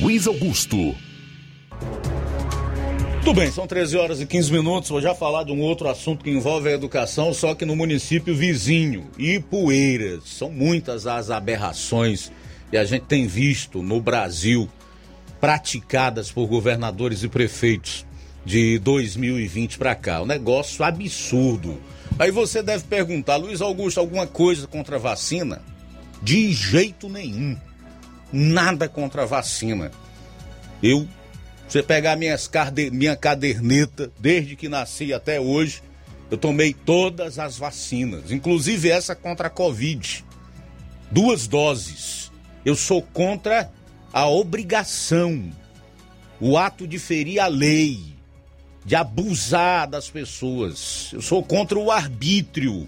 Luiz Augusto. Tudo bem, são 13 horas e 15 minutos. Vou já falar de um outro assunto que envolve a educação, só que no município vizinho, Ipueiras. São muitas as aberrações que a gente tem visto no Brasil praticadas por governadores e prefeitos de 2020 para cá. Um negócio absurdo. Aí você deve perguntar, Luiz Augusto, alguma coisa contra a vacina? De jeito nenhum. Nada contra a vacina. Eu, você pegar minhas carde, minha caderneta, desde que nasci até hoje, eu tomei todas as vacinas, inclusive essa contra a Covid. Duas doses. Eu sou contra a obrigação, o ato de ferir a lei, de abusar das pessoas. Eu sou contra o arbítrio.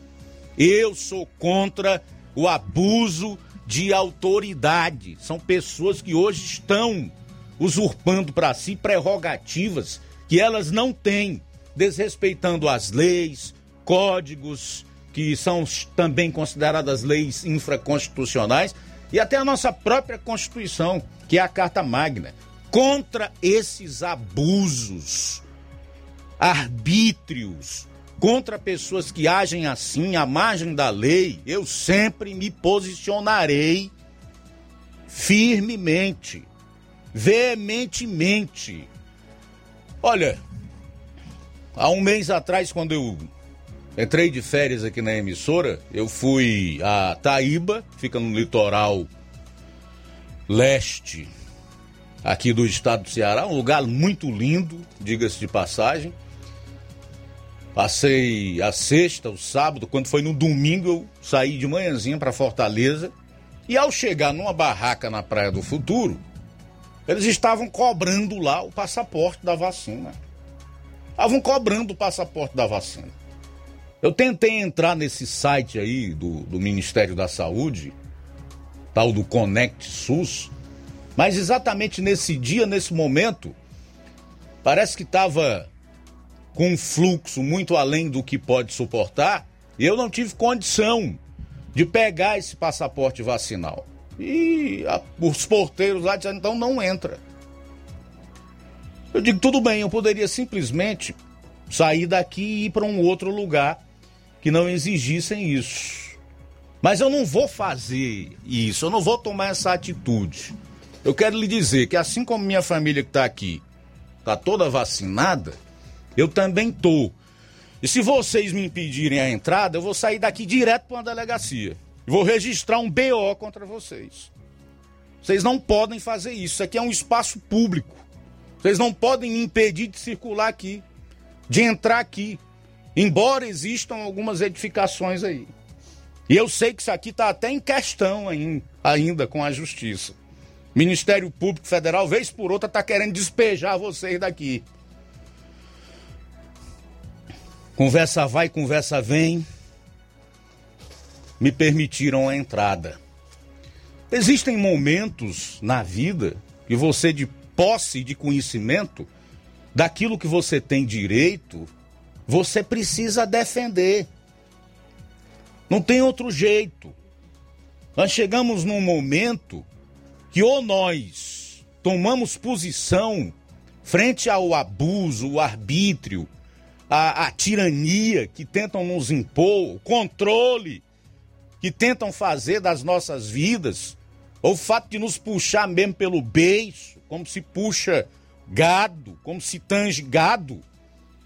Eu sou contra o abuso de autoridade. São pessoas que hoje estão usurpando para si prerrogativas que elas não têm, desrespeitando as leis, códigos que são também consideradas leis infraconstitucionais e até a nossa própria Constituição, que é a Carta Magna. Contra esses abusos, arbítrios, contra pessoas que agem assim, à margem da lei, eu sempre me posicionarei firmemente, veementemente. Olha, há um mês atrás, quando eu entrei de férias aqui na emissora, eu fui a Taíba, fica no litoral leste aqui do estado do Ceará, um lugar muito lindo, diga-se de passagem. Passei a sexta, o sábado, quando foi no domingo, eu saí de manhãzinha para Fortaleza. E ao chegar numa barraca na Praia do Futuro, eles estavam cobrando lá o passaporte da vacina. Estavam cobrando o passaporte da vacina. Eu tentei entrar nesse site aí do, do Ministério da Saúde, tal do Conect SUS, mas exatamente nesse dia, nesse momento, parece que estava com um fluxo muito além do que pode suportar eu não tive condição de pegar esse passaporte vacinal. E a, os porteiros lá disseram, então não entra. Eu digo, tudo bem, eu poderia simplesmente sair daqui e ir para um outro lugar que não exigissem isso. Mas eu não vou fazer isso, eu não vou tomar essa atitude. Eu quero lhe dizer que assim como minha família que está aqui está toda vacinada, eu também tô. E se vocês me impedirem a entrada, eu vou sair daqui direto para uma delegacia. Vou registrar um BO contra vocês. Vocês não podem fazer isso. Isso aqui é um espaço público. Vocês não podem me impedir de circular aqui, de entrar aqui. Embora existam algumas edificações aí. E eu sei que isso aqui está até em questão ainda com a justiça. Ministério Público Federal, vez por outra, está querendo despejar vocês daqui. Conversa vai, conversa vem. Me permitiram a entrada. Existem momentos na vida que você, de posse de conhecimento daquilo que você tem direito, você precisa defender. Não tem outro jeito. Nós chegamos num momento que ou nós tomamos posição frente ao abuso, o arbítrio, a, a tirania que tentam nos impor, o controle que tentam fazer das nossas vidas, ou o fato de nos puxar mesmo pelo beiço, como se puxa gado, como se tange gado,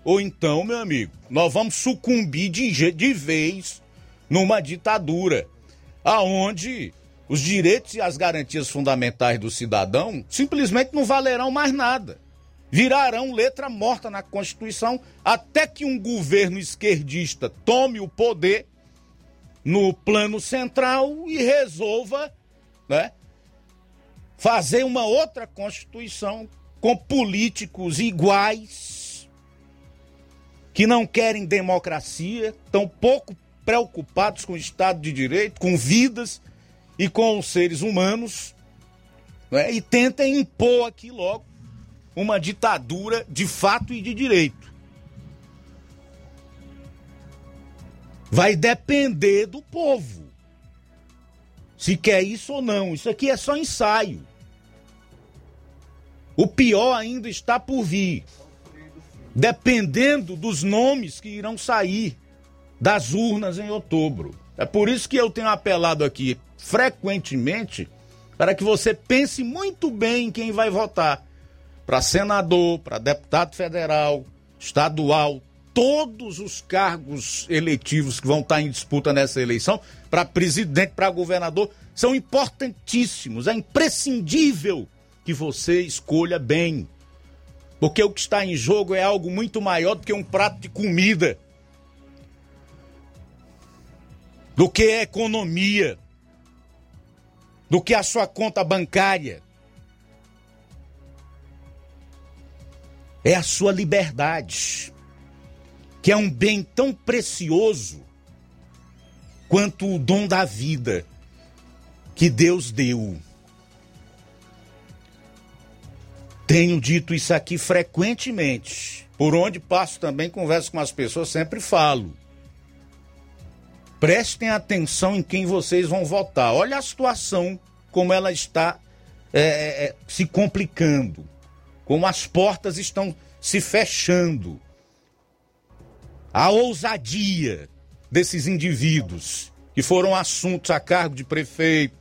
ou então, meu amigo, nós vamos sucumbir de, de vez numa ditadura, aonde os direitos e as garantias fundamentais do cidadão simplesmente não valerão mais nada. Virarão letra morta na Constituição até que um governo esquerdista tome o poder no plano central e resolva né, fazer uma outra Constituição com políticos iguais que não querem democracia, tão pouco preocupados com o Estado de Direito, com vidas e com os seres humanos né, e tentem impor aqui logo uma ditadura de fato e de direito. Vai depender do povo. Se quer isso ou não. Isso aqui é só ensaio. O pior ainda está por vir. Dependendo dos nomes que irão sair das urnas em outubro. É por isso que eu tenho apelado aqui frequentemente para que você pense muito bem em quem vai votar. Para senador, para deputado federal, estadual, todos os cargos eletivos que vão estar em disputa nessa eleição, para presidente, para governador, são importantíssimos. É imprescindível que você escolha bem. Porque o que está em jogo é algo muito maior do que um prato de comida, do que a economia, do que a sua conta bancária. É a sua liberdade, que é um bem tão precioso quanto o dom da vida que Deus deu. Tenho dito isso aqui frequentemente. Por onde passo também, converso com as pessoas, sempre falo. Prestem atenção em quem vocês vão votar. Olha a situação como ela está é, é, é, se complicando, como as portas estão se fechando. a ousadia desses indivíduos que foram assuntos a cargo de prefeito,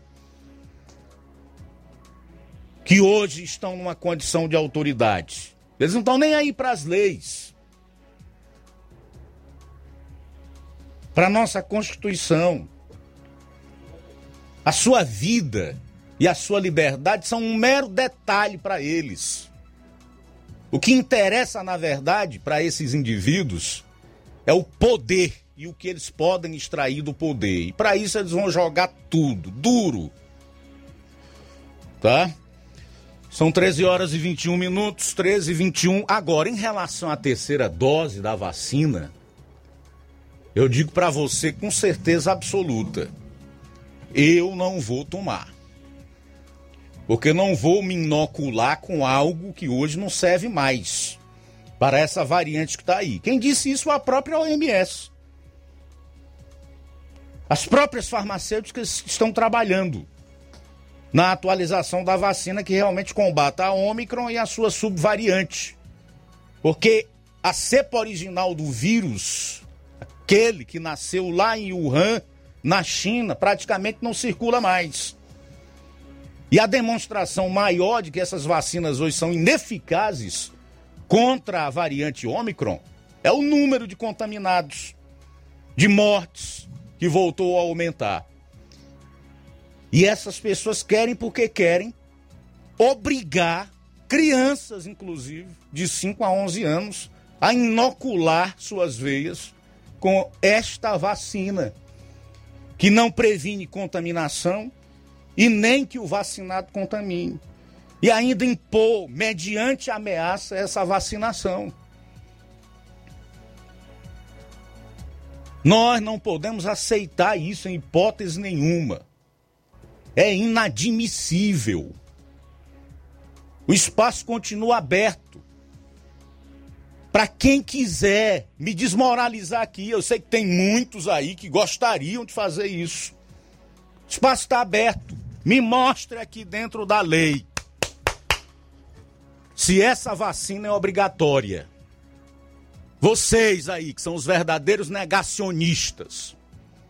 que hoje estão numa condição de autoridade. Eles não estão nem aí para as leis. Para a nossa Constituição. A sua vida e a sua liberdade são um mero detalhe para eles. O que interessa, na verdade, para esses indivíduos é o poder e o que eles podem extrair do poder. E para isso eles vão jogar tudo, duro. Tá? São 13 horas e 21 minutos, 13 e 21. Agora, em relação à terceira dose da vacina, eu digo para você com certeza absoluta: eu não vou tomar. Porque não vou me inocular com algo que hoje não serve mais para essa variante que está aí. Quem disse isso a própria OMS. As próprias farmacêuticas estão trabalhando na atualização da vacina que realmente combata a Omicron e a sua subvariante. Porque a cepa original do vírus, aquele que nasceu lá em Wuhan, na China, praticamente não circula mais. E a demonstração maior de que essas vacinas hoje são ineficazes contra a variante Omicron é o número de contaminados, de mortes, que voltou a aumentar. E essas pessoas querem porque querem obrigar crianças, inclusive, de 5 a 11 anos, a inocular suas veias com esta vacina, que não previne contaminação e nem que o vacinado contamine. E ainda impor, mediante ameaça, essa vacinação. Nós não podemos aceitar isso em hipótese nenhuma. É inadmissível. O espaço continua aberto. Para quem quiser me desmoralizar aqui, eu sei que tem muitos aí que gostariam de fazer isso. O espaço está aberto. Me mostre aqui dentro da lei se essa vacina é obrigatória. Vocês aí, que são os verdadeiros negacionistas,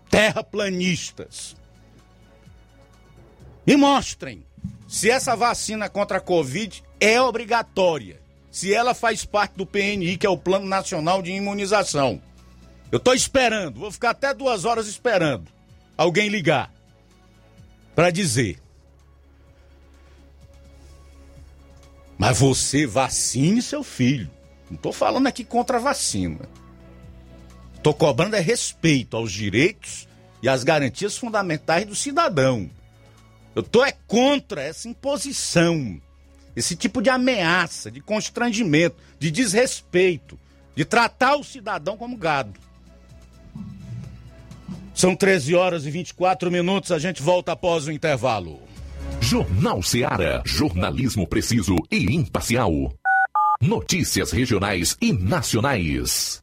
terraplanistas, me mostrem se essa vacina contra a Covid é obrigatória, se ela faz parte do PNI, que é o Plano Nacional de Imunização. Eu estou esperando, vou ficar até duas horas esperando alguém ligar para dizer. Mas você vacine seu filho. Não estou falando aqui contra a vacina. Estou cobrando é respeito aos direitos e às garantias fundamentais do cidadão. Eu estou é contra essa imposição, esse tipo de ameaça, de constrangimento, de desrespeito, de tratar o cidadão como gado. São 13 horas e 24 minutos, a gente volta após o intervalo. Jornal Seara. Jornalismo preciso e imparcial. Notícias regionais e nacionais.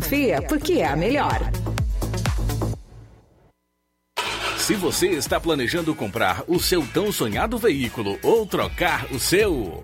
porque é a melhor. Se você está planejando comprar o seu tão sonhado veículo ou trocar o seu.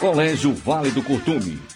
Colégio Vale do Curtume.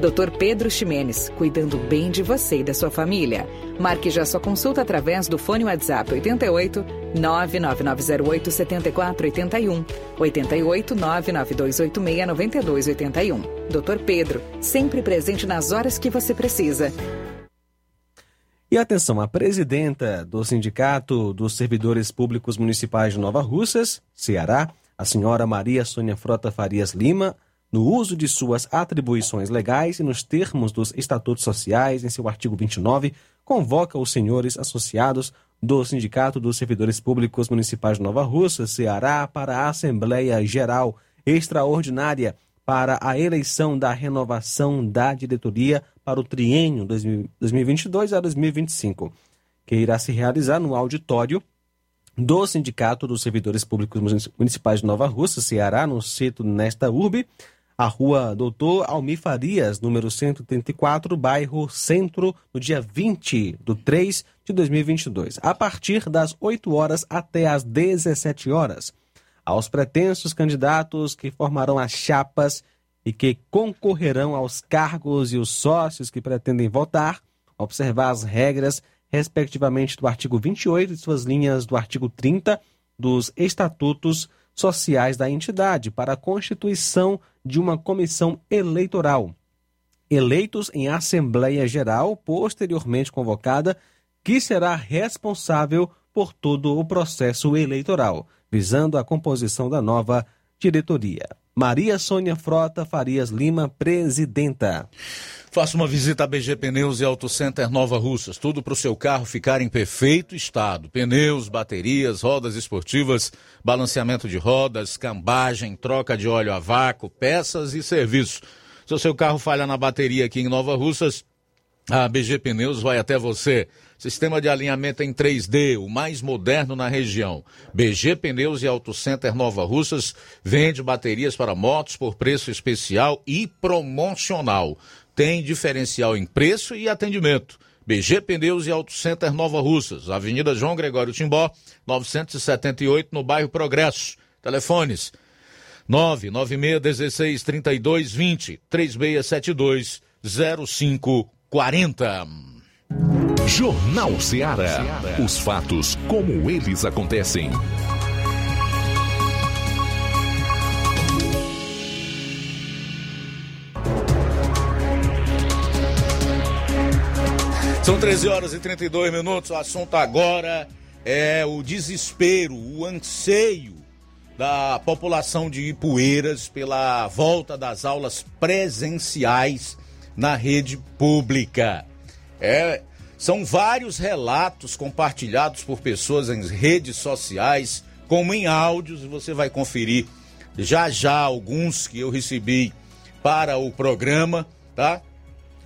Dr. Pedro Ximenes, cuidando bem de você e da sua família. Marque já sua consulta através do fone WhatsApp 88 99908 7481 88 99286 9281. Dr. Pedro, sempre presente nas horas que você precisa. E atenção, a presidenta do Sindicato dos Servidores Públicos Municipais de Nova Russas, Ceará, a senhora Maria Sônia Frota Farias Lima, no uso de suas atribuições legais e nos termos dos estatutos sociais, em seu artigo 29, convoca os senhores associados do Sindicato dos Servidores Públicos Municipais de Nova Russa, Ceará, para a Assembleia Geral Extraordinária para a eleição da renovação da diretoria para o triênio 2022 a 2025, que irá se realizar no auditório do Sindicato dos Servidores Públicos Municipais de Nova Russa, Ceará, no sítio nesta urbe, a rua Doutor Almir Farias, número 134, bairro Centro, no dia 20 de 3 de 2022, a partir das 8 horas até as 17 horas. Aos pretensos candidatos que formarão as chapas e que concorrerão aos cargos e os sócios que pretendem votar, observar as regras, respectivamente, do artigo 28 e suas linhas do artigo 30 dos estatutos sociais da entidade para a constituição de uma comissão eleitoral, eleitos em Assembleia Geral posteriormente convocada, que será responsável por todo o processo eleitoral, visando a composição da nova diretoria. Maria Sônia Frota Farias Lima, presidenta. Faça uma visita a BG Pneus e Auto Center Nova Russas. Tudo para o seu carro ficar em perfeito estado. Pneus, baterias, rodas esportivas, balanceamento de rodas, cambagem, troca de óleo a vácuo, peças e serviços. Se o seu carro falha na bateria aqui em Nova Russas, a BG Pneus vai até você. Sistema de alinhamento em 3D, o mais moderno na região. BG Pneus e Auto Center Nova Russas vende baterias para motos por preço especial e promocional. Tem diferencial em preço e atendimento. BG Pneus e Auto Center Nova Russas, Avenida João Gregório Timbó, 978, no bairro Progresso. Telefones 996 16 32 20 3672 0540. Jornal Ceará. Os fatos como eles acontecem. São 13 horas e 32 minutos. O assunto agora é o desespero, o anseio da população de Ipueiras pela volta das aulas presenciais na rede pública. É são vários relatos compartilhados por pessoas em redes sociais, como em áudios, você vai conferir já já alguns que eu recebi para o programa, tá?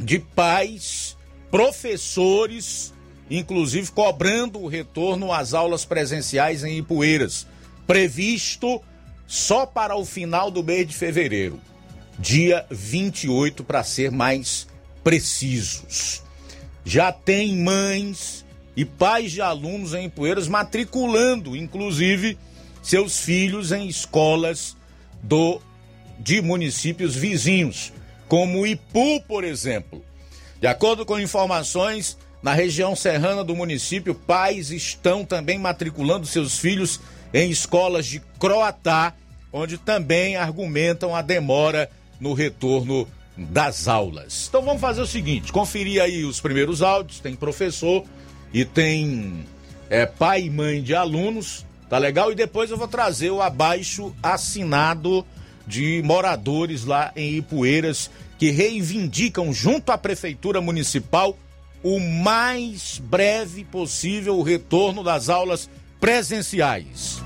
De pais, professores, inclusive cobrando o retorno às aulas presenciais em Ipueiras, previsto só para o final do mês de fevereiro, dia 28 para ser mais precisos. Já tem mães e pais de alunos em Poeiras matriculando, inclusive, seus filhos em escolas do de municípios vizinhos, como Ipu, por exemplo. De acordo com informações, na região serrana do município, pais estão também matriculando seus filhos em escolas de Croatá, onde também argumentam a demora no retorno das aulas. Então vamos fazer o seguinte: conferir aí os primeiros áudios, tem professor e tem é, pai e mãe de alunos, tá legal? E depois eu vou trazer o abaixo assinado de moradores lá em Ipueiras que reivindicam junto à prefeitura municipal o mais breve possível o retorno das aulas presenciais.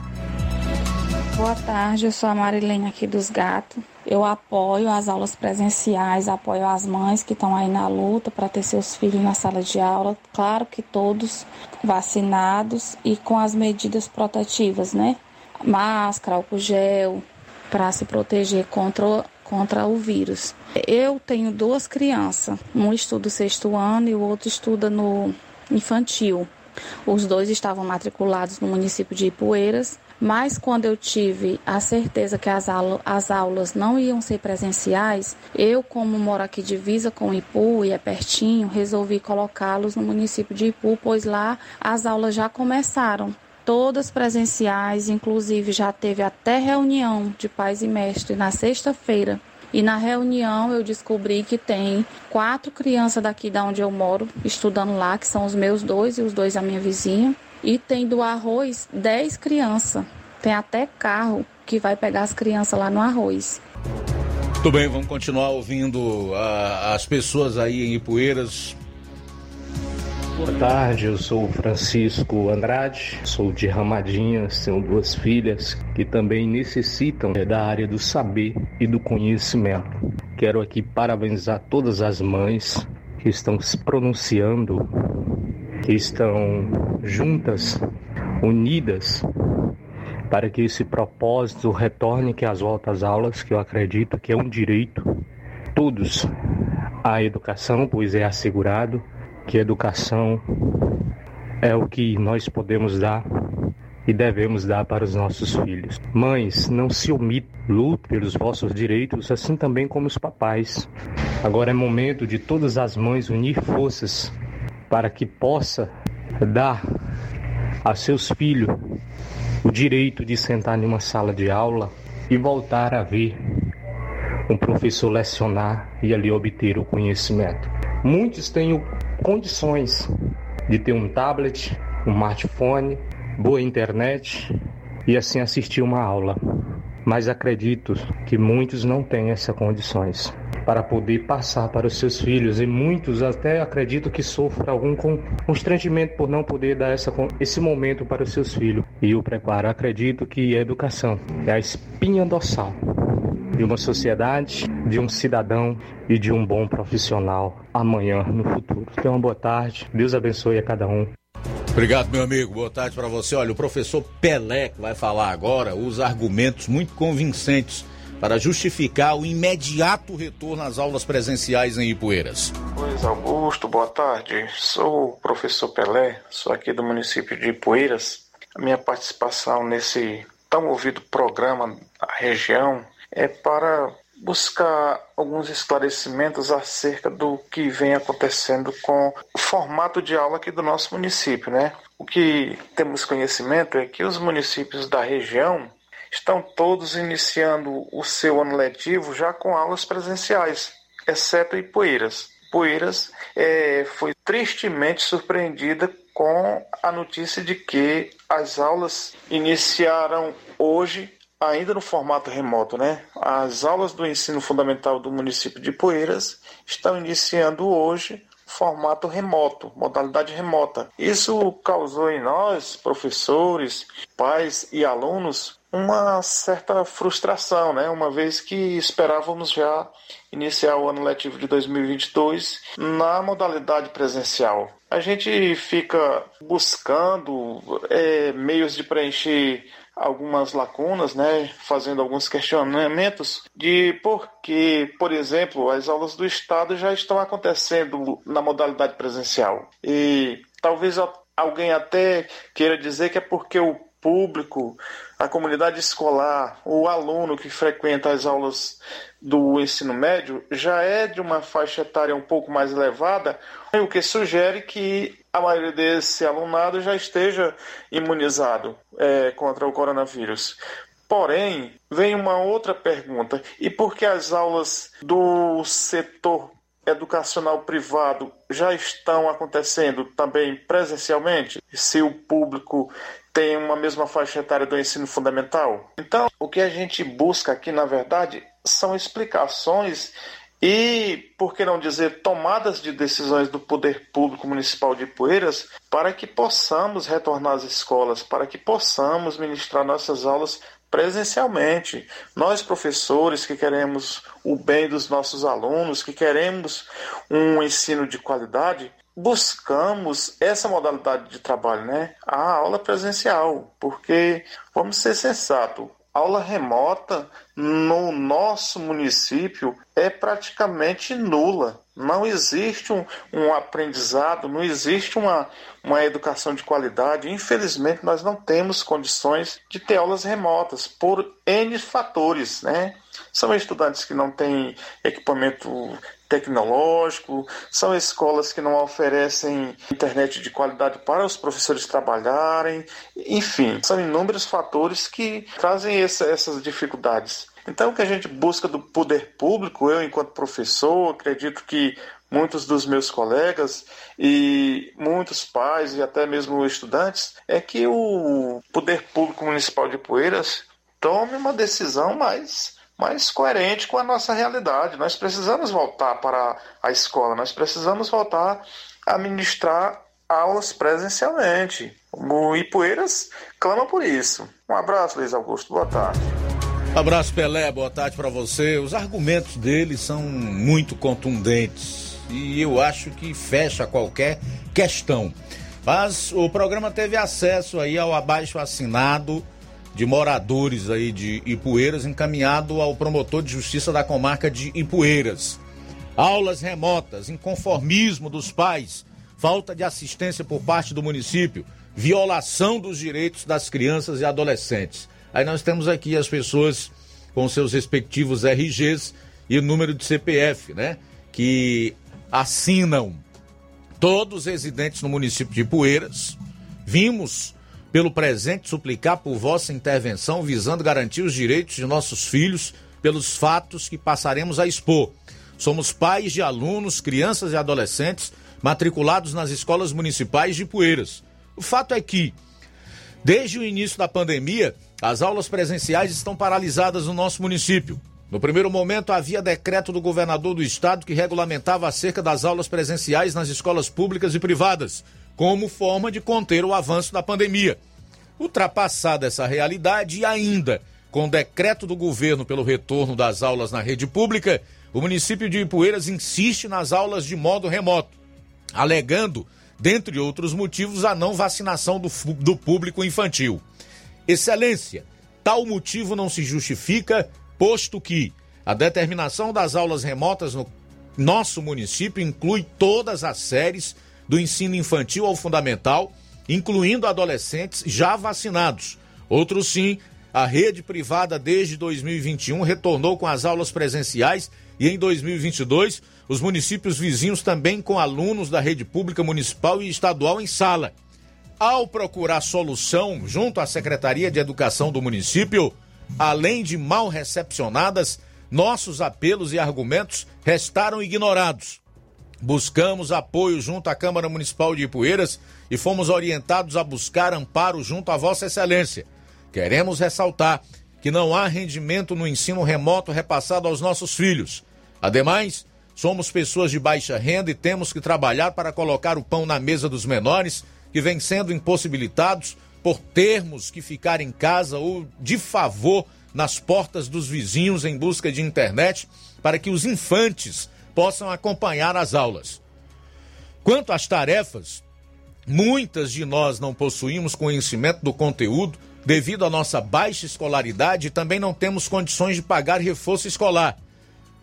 Boa tarde, eu sou a Marilene aqui dos Gatos. Eu apoio as aulas presenciais, apoio as mães que estão aí na luta para ter seus filhos na sala de aula. Claro que todos vacinados e com as medidas protetivas, né? Máscara, álcool gel, para se proteger contra, contra o vírus. Eu tenho duas crianças, um estuda o sexto ano e o outro estuda no infantil. Os dois estavam matriculados no município de Ipueiras mas quando eu tive a certeza que as, aula, as aulas não iam ser presenciais, eu, como moro aqui divisa com Ipu e é pertinho, resolvi colocá-los no município de Ipu, pois lá as aulas já começaram todas presenciais, inclusive já teve até reunião de pais e mestres na sexta-feira. E na reunião eu descobri que tem quatro crianças daqui da onde eu moro estudando lá, que são os meus dois e os dois da minha vizinha. E tem do arroz 10 crianças. Tem até carro que vai pegar as crianças lá no arroz. Tudo bem, vamos continuar ouvindo uh, as pessoas aí em Ipueiras. Boa tarde, eu sou Francisco Andrade, sou de Ramadinhas, tenho duas filhas que também necessitam é, da área do saber e do conhecimento. Quero aqui parabenizar todas as mães que estão se pronunciando que estão juntas, unidas, para que esse propósito retorne que as voltas aulas, que eu acredito que é um direito, todos, à educação, pois é assegurado que educação é o que nós podemos dar e devemos dar para os nossos filhos. Mães, não se omitam, lute pelos vossos direitos, assim também como os papais. Agora é momento de todas as mães unir forças para que possa dar a seus filhos o direito de sentar em uma sala de aula e voltar a ver um professor lecionar e ali obter o conhecimento. Muitos têm condições de ter um tablet, um smartphone, boa internet e assim assistir uma aula. Mas acredito que muitos não têm essas condições para poder passar para os seus filhos e muitos até acredito que sofram algum constrangimento por não poder dar essa, esse momento para os seus filhos. E o preparo, acredito que a educação é a espinha dorsal de uma sociedade, de um cidadão e de um bom profissional amanhã no futuro. Tenha uma boa tarde. Deus abençoe a cada um. Obrigado, meu amigo. Boa tarde para você. Olha, o professor Pelé, que vai falar agora, usa argumentos muito convincentes para justificar o imediato retorno às aulas presenciais em Ipueiras. Pois, Augusto, boa tarde. Sou o professor Pelé, sou aqui do município de Ipueiras. A minha participação nesse tão ouvido programa da região é para buscar alguns esclarecimentos acerca do que vem acontecendo com o formato de aula aqui do nosso município, né? O que temos conhecimento é que os municípios da região estão todos iniciando o seu ano letivo já com aulas presenciais, exceto Ipueiras. Poeiras é, foi tristemente surpreendida com a notícia de que as aulas iniciaram hoje ainda no formato remoto, né? As aulas do ensino fundamental do município de Poeiras estão iniciando hoje formato remoto, modalidade remota. Isso causou em nós, professores, pais e alunos, uma certa frustração, né? Uma vez que esperávamos já iniciar o ano letivo de 2022 na modalidade presencial. A gente fica buscando é, meios de preencher algumas lacunas, né, fazendo alguns questionamentos de por que, por exemplo, as aulas do Estado já estão acontecendo na modalidade presencial. E talvez alguém até queira dizer que é porque o público, a comunidade escolar, o aluno que frequenta as aulas do ensino médio já é de uma faixa etária um pouco mais elevada, o que sugere que a maioria desse alunado já esteja imunizado é, contra o coronavírus. Porém, vem uma outra pergunta: e por que as aulas do setor educacional privado já estão acontecendo também presencialmente, se o público tem uma mesma faixa etária do ensino fundamental? Então, o que a gente busca aqui, na verdade, são explicações e, por que não dizer, tomadas de decisões do poder público municipal de Poeiras para que possamos retornar às escolas, para que possamos ministrar nossas aulas presencialmente. Nós, professores que queremos o bem dos nossos alunos, que queremos um ensino de qualidade, buscamos essa modalidade de trabalho, né? A aula presencial, porque vamos ser sensatos, aula remota no nosso município é praticamente nula. Não existe um, um, aprendizado, não existe uma, uma educação de qualidade. Infelizmente, nós não temos condições de ter aulas remotas por N fatores. Né? São estudantes que não têm equipamento tecnológico, são escolas que não oferecem internet de qualidade para os professores trabalharem, enfim, são inúmeros fatores que trazem essa, essas dificuldades. Então, o que a gente busca do poder público, eu, enquanto professor, acredito que muitos dos meus colegas e muitos pais e até mesmo estudantes, é que o poder público municipal de Poeiras tome uma decisão mais mais coerente com a nossa realidade. Nós precisamos voltar para a escola, nós precisamos voltar a ministrar aulas presencialmente. O Ipueiras clama por isso. Um abraço, Luiz Augusto. Boa tarde. Abraço, Pelé. Boa tarde para você. Os argumentos dele são muito contundentes e eu acho que fecha qualquer questão. Mas o programa teve acesso aí ao abaixo assinado de moradores aí de Ipueiras encaminhado ao promotor de justiça da comarca de Ipueiras. Aulas remotas, inconformismo dos pais, falta de assistência por parte do município, violação dos direitos das crianças e adolescentes. Aí nós temos aqui as pessoas com seus respectivos RGs e o número de CPF, né? Que assinam todos residentes no município de Poeiras. Vimos pelo presente suplicar por vossa intervenção visando garantir os direitos de nossos filhos pelos fatos que passaremos a expor. Somos pais de alunos, crianças e adolescentes matriculados nas escolas municipais de Poeiras. O fato é que, desde o início da pandemia, as aulas presenciais estão paralisadas no nosso município. No primeiro momento, havia decreto do governador do estado que regulamentava acerca das aulas presenciais nas escolas públicas e privadas, como forma de conter o avanço da pandemia. Ultrapassada essa realidade e ainda com decreto do governo pelo retorno das aulas na rede pública, o município de Ipueiras insiste nas aulas de modo remoto, alegando dentre outros motivos, a não vacinação do, do público infantil. Excelência, tal motivo não se justifica, posto que a determinação das aulas remotas no nosso município inclui todas as séries do ensino infantil ao fundamental, incluindo adolescentes já vacinados. Outros sim, a rede privada desde 2021 retornou com as aulas presenciais e em 2022 os municípios vizinhos também com alunos da rede pública municipal e estadual em sala. Ao procurar solução junto à Secretaria de Educação do município, além de mal recepcionadas, nossos apelos e argumentos restaram ignorados. Buscamos apoio junto à Câmara Municipal de Ipueiras e fomos orientados a buscar amparo junto a Vossa Excelência. Queremos ressaltar que não há rendimento no ensino remoto repassado aos nossos filhos. Ademais, Somos pessoas de baixa renda e temos que trabalhar para colocar o pão na mesa dos menores que vêm sendo impossibilitados por termos que ficar em casa ou de favor nas portas dos vizinhos em busca de internet para que os infantes possam acompanhar as aulas. Quanto às tarefas, muitas de nós não possuímos conhecimento do conteúdo devido à nossa baixa escolaridade e também não temos condições de pagar reforço escolar.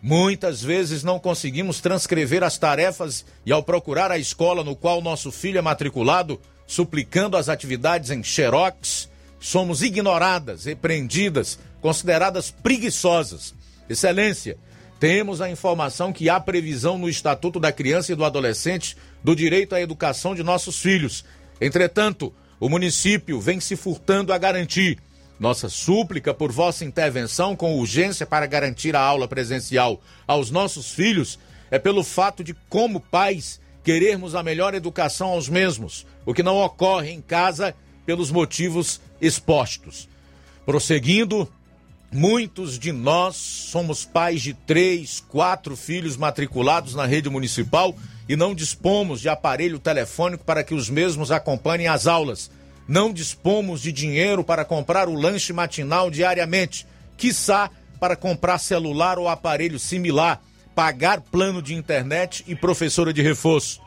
Muitas vezes não conseguimos transcrever as tarefas e, ao procurar a escola no qual nosso filho é matriculado, suplicando as atividades em xerox, somos ignoradas, repreendidas, consideradas preguiçosas. Excelência, temos a informação que há previsão no Estatuto da Criança e do Adolescente do direito à educação de nossos filhos. Entretanto, o município vem se furtando a garantir nossa súplica por vossa intervenção com urgência para garantir a aula presencial aos nossos filhos é pelo fato de, como pais, querermos a melhor educação aos mesmos, o que não ocorre em casa pelos motivos expostos. Prosseguindo, muitos de nós somos pais de três, quatro filhos matriculados na rede municipal e não dispomos de aparelho telefônico para que os mesmos acompanhem as aulas não dispomos de dinheiro para comprar o lanche matinal diariamente, quiçá para comprar celular ou aparelho similar, pagar plano de internet e professora de reforço.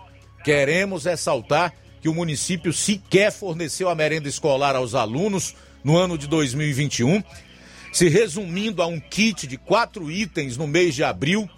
Queremos ressaltar que o município sequer forneceu a merenda escolar aos alunos no ano de 2021, se resumindo a um kit de quatro itens no mês de abril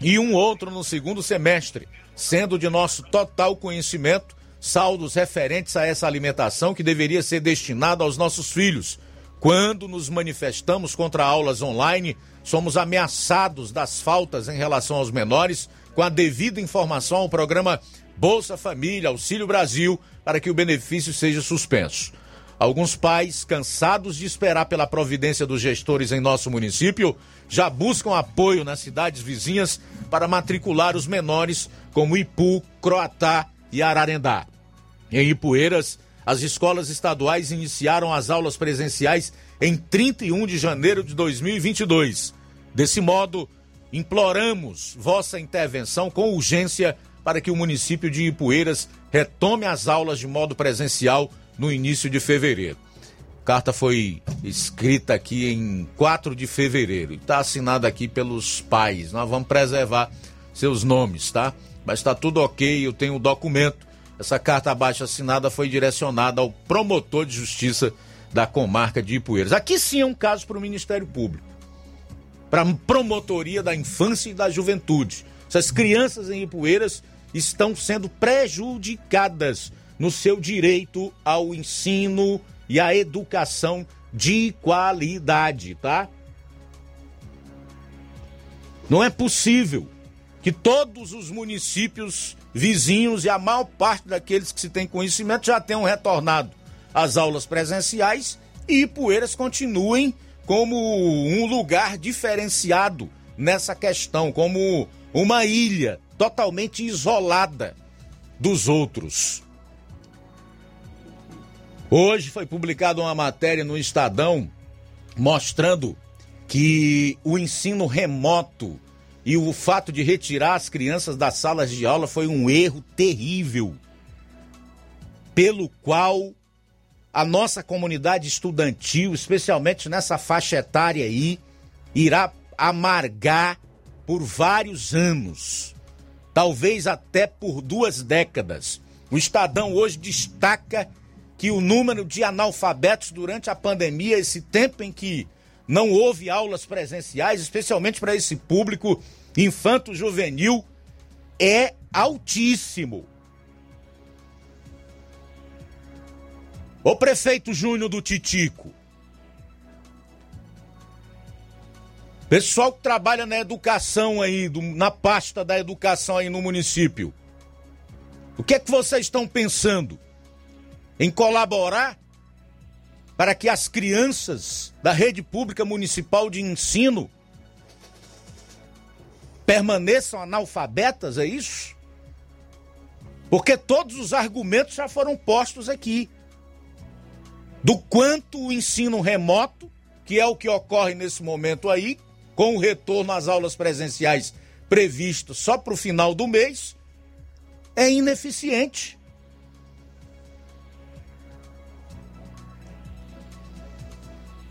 e um outro no segundo semestre, sendo de nosso total conhecimento saldos referentes a essa alimentação que deveria ser destinada aos nossos filhos. Quando nos manifestamos contra aulas online, somos ameaçados das faltas em relação aos menores, com a devida informação ao programa Bolsa Família, Auxílio Brasil, para que o benefício seja suspenso. Alguns pais, cansados de esperar pela providência dos gestores em nosso município, já buscam apoio nas cidades vizinhas para matricular os menores, como Ipu, Croatá e Ararendá. Em Ipueiras, as escolas estaduais iniciaram as aulas presenciais em 31 de janeiro de 2022. Desse modo, imploramos vossa intervenção com urgência para que o município de Ipueiras retome as aulas de modo presencial no início de fevereiro. A carta foi escrita aqui em 4 de fevereiro e está assinada aqui pelos pais. Nós vamos preservar seus nomes, tá? Mas está tudo ok, eu tenho o documento. Essa carta abaixo assinada foi direcionada ao promotor de justiça da comarca de Ipueiras. Aqui sim é um caso para o Ministério Público, para a promotoria da infância e da juventude. Essas crianças em Ipueiras estão sendo prejudicadas no seu direito ao ensino e à educação de qualidade, tá? Não é possível que todos os municípios vizinhos e a maior parte daqueles que se tem conhecimento já tenham retornado às aulas presenciais e Poeiras continuem como um lugar diferenciado nessa questão, como uma ilha totalmente isolada dos outros. Hoje foi publicada uma matéria no Estadão mostrando que o ensino remoto e o fato de retirar as crianças das salas de aula foi um erro terrível, pelo qual a nossa comunidade estudantil, especialmente nessa faixa etária aí, irá amargar por vários anos, talvez até por duas décadas. O Estadão hoje destaca que o número de analfabetos durante a pandemia, esse tempo em que não houve aulas presenciais, especialmente para esse público infanto-juvenil, é altíssimo. O prefeito Júnior do Titico. Pessoal que trabalha na educação aí, na pasta da educação aí no município. O que é que vocês estão pensando? Em colaborar para que as crianças da rede pública municipal de ensino permaneçam analfabetas, é isso? Porque todos os argumentos já foram postos aqui do quanto o ensino remoto, que é o que ocorre nesse momento aí, com o retorno às aulas presenciais previsto só para o final do mês, é ineficiente.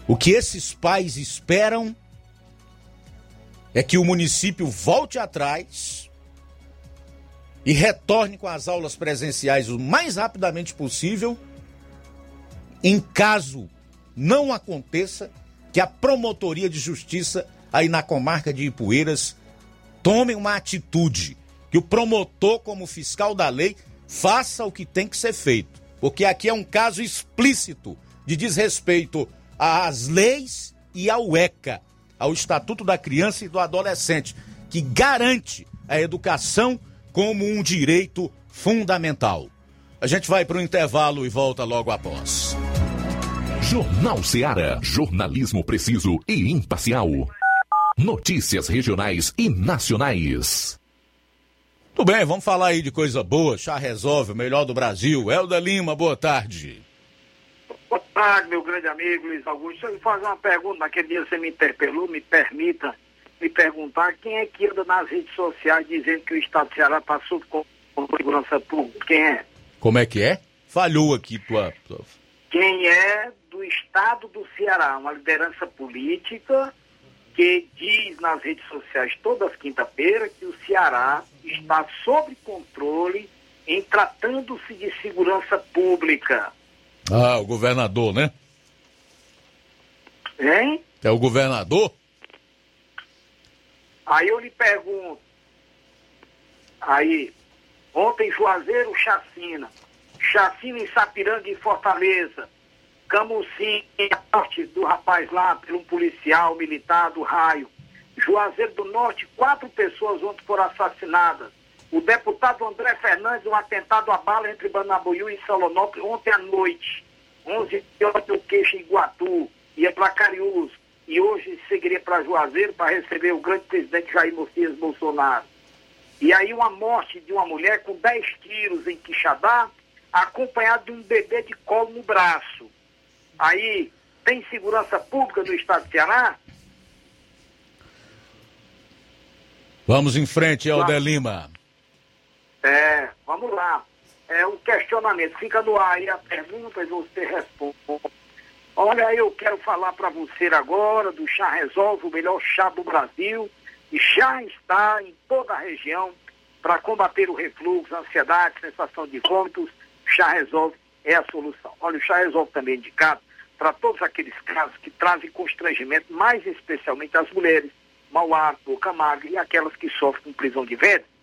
O que esses pais esperam é que o município volte atrás e retorne com as aulas presenciais o mais rapidamente possível em caso não aconteça, que a promotoria de justiça aí na comarca de Ipueiras tome uma atitude, que o promotor, como fiscal da lei, faça o que tem que ser feito, porque aqui é um caso explícito de desrespeito às leis e ao ECA, ao Estatuto da Criança e do Adolescente, que garante a educação como um direito fundamental. A gente vai para o intervalo e volta logo após. Jornal Seara. Jornalismo preciso e imparcial. Notícias regionais e nacionais. Tudo bem, vamos falar aí de coisa boa. Chá resolve, o melhor do Brasil. Elda Lima, boa tarde. Boa tarde, meu grande amigo Luiz Augusto. Deixa eu fazer uma pergunta. Naquele dia você me interpelou, me permita me perguntar quem é que anda nas redes sociais dizendo que o Estado do Ceará passou com segurança pública. Quem é? Como é que é? Falhou aqui tua. Quem é do Estado do Ceará, uma liderança política que diz nas redes sociais todas quinta-feira que o Ceará está sob controle em tratando-se de segurança pública. Ah, o governador, né? Hein? É o governador? Aí eu lhe pergunto, aí, ontem Juazeiro, chacina, chacina em Sapiranga e Fortaleza, Camusim, a morte do rapaz lá, por um policial militar do raio. Juazeiro do Norte, quatro pessoas ontem foram assassinadas. O deputado André Fernandes, um atentado a bala entre Banabuiú e Salonópolis ontem à noite. 11 horas do queixo em Iguatu, ia para Cariús. E hoje seguiria para Juazeiro para receber o grande presidente Jair Messias Bolsonaro. E aí uma morte de uma mulher com 10 tiros em Quixadá, acompanhado de um bebê de colo no braço. Aí, tem segurança pública no estado de Ceará? Vamos em frente, Helder Lima. É, vamos lá. É um questionamento. Fica no ar aí a pergunta e você responde. Olha, eu quero falar para você agora do Chá Resolve, o melhor chá do Brasil. E já está em toda a região para combater o refluxo, ansiedade, sensação de vômitos. Chá Resolve é a solução. Olha, o Chá Resolve também é indicado para todos aqueles casos que trazem constrangimento, mais especialmente as mulheres, mau hálito, boca magra e aquelas que sofrem com prisão de ventre.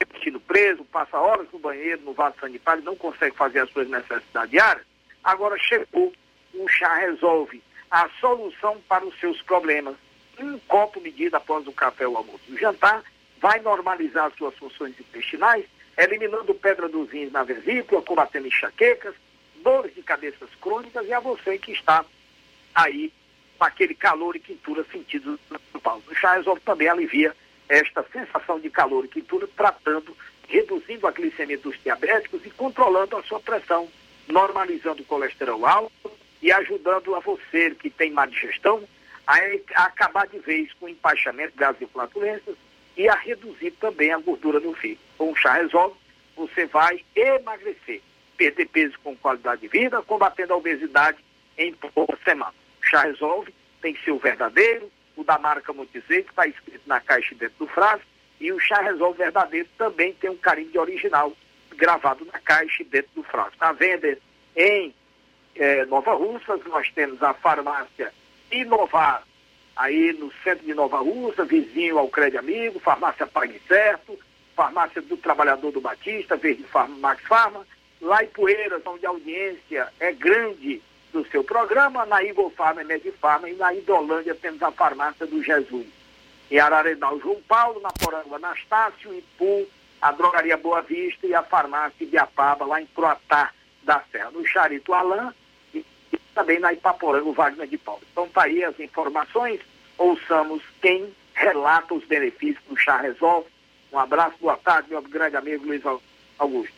Repetindo preso, passa horas no banheiro, no vaso sanitário, não consegue fazer as suas necessidades diárias, agora chegou o chá resolve a solução para os seus problemas. Um copo medido após o café ou almoço. O jantar vai normalizar as suas funções intestinais, eliminando pedra dos rins na vesícula, combatendo enxaquecas, dores de cabeças crônicas e a você que está aí com aquele calor e quintura sentido no pau. O chá resolve também alivia esta sensação de calor e quintura, tratando, reduzindo a glicemia dos diabéticos e controlando a sua pressão, normalizando o colesterol alto e ajudando a você que tem má digestão a, a acabar de vez com o empaixamento, gases e flatulências e a reduzir também a gordura do fígado. Com o chá resolve, você vai emagrecer, perder peso com qualidade de vida, combatendo a obesidade em poucas semanas. O chá resolve tem que ser o verdadeiro, o da marca Montezê, que está escrito na caixa dentro do frasco, e o chá resolve verdadeiro também tem um carimbo de original gravado na caixa dentro do frasco. Está venda em é, Nova Russas, nós temos a farmácia Inovar, aí no centro de Nova Russa, vizinho ao Crédito Amigo, farmácia Pague Certo, farmácia do Trabalhador do Batista, Verde Farma, Max Farma, lá em Poeiras, onde a audiência é grande do seu programa, na Farma e Medifarma, e na Idolândia temos a farmácia do Jesus. Em Ararenal, João Paulo, na Poranga, Anastácio, Ipu, a Drogaria Boa Vista e a farmácia Ibiapaba, lá em Croatá da Serra. No Charito Alain, também na Ipaporanga, Wagner de Paulo. Então tá aí as informações, ouçamos quem relata os benefícios do Chá Resolve. Um abraço, boa tarde, meu grande amigo Luiz Augusto.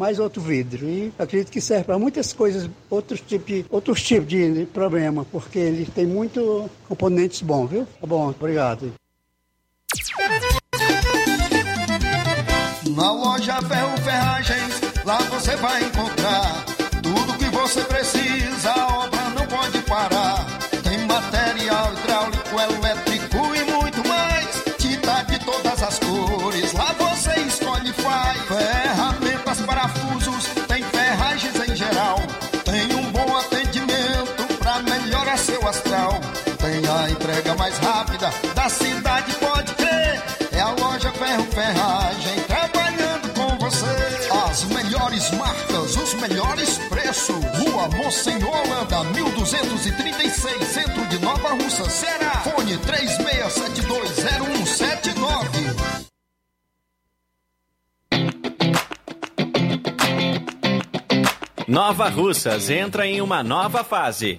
mais outro vidro. E acredito que serve para muitas coisas, outros tipos, outros tipos de problema, porque ele tem muito componentes bons, viu? Tá bom, obrigado. Na loja Ferro Ferragens, lá você vai encontrar tudo que você precisa, da cidade, pode crer. É a loja Ferro Ferragem trabalhando com você. As melhores marcas, os melhores preços. Rua Monsenhor Holanda, 1236, centro de Nova Russa, Ceará. Fone 36720179. Nova Russas entra em uma nova fase.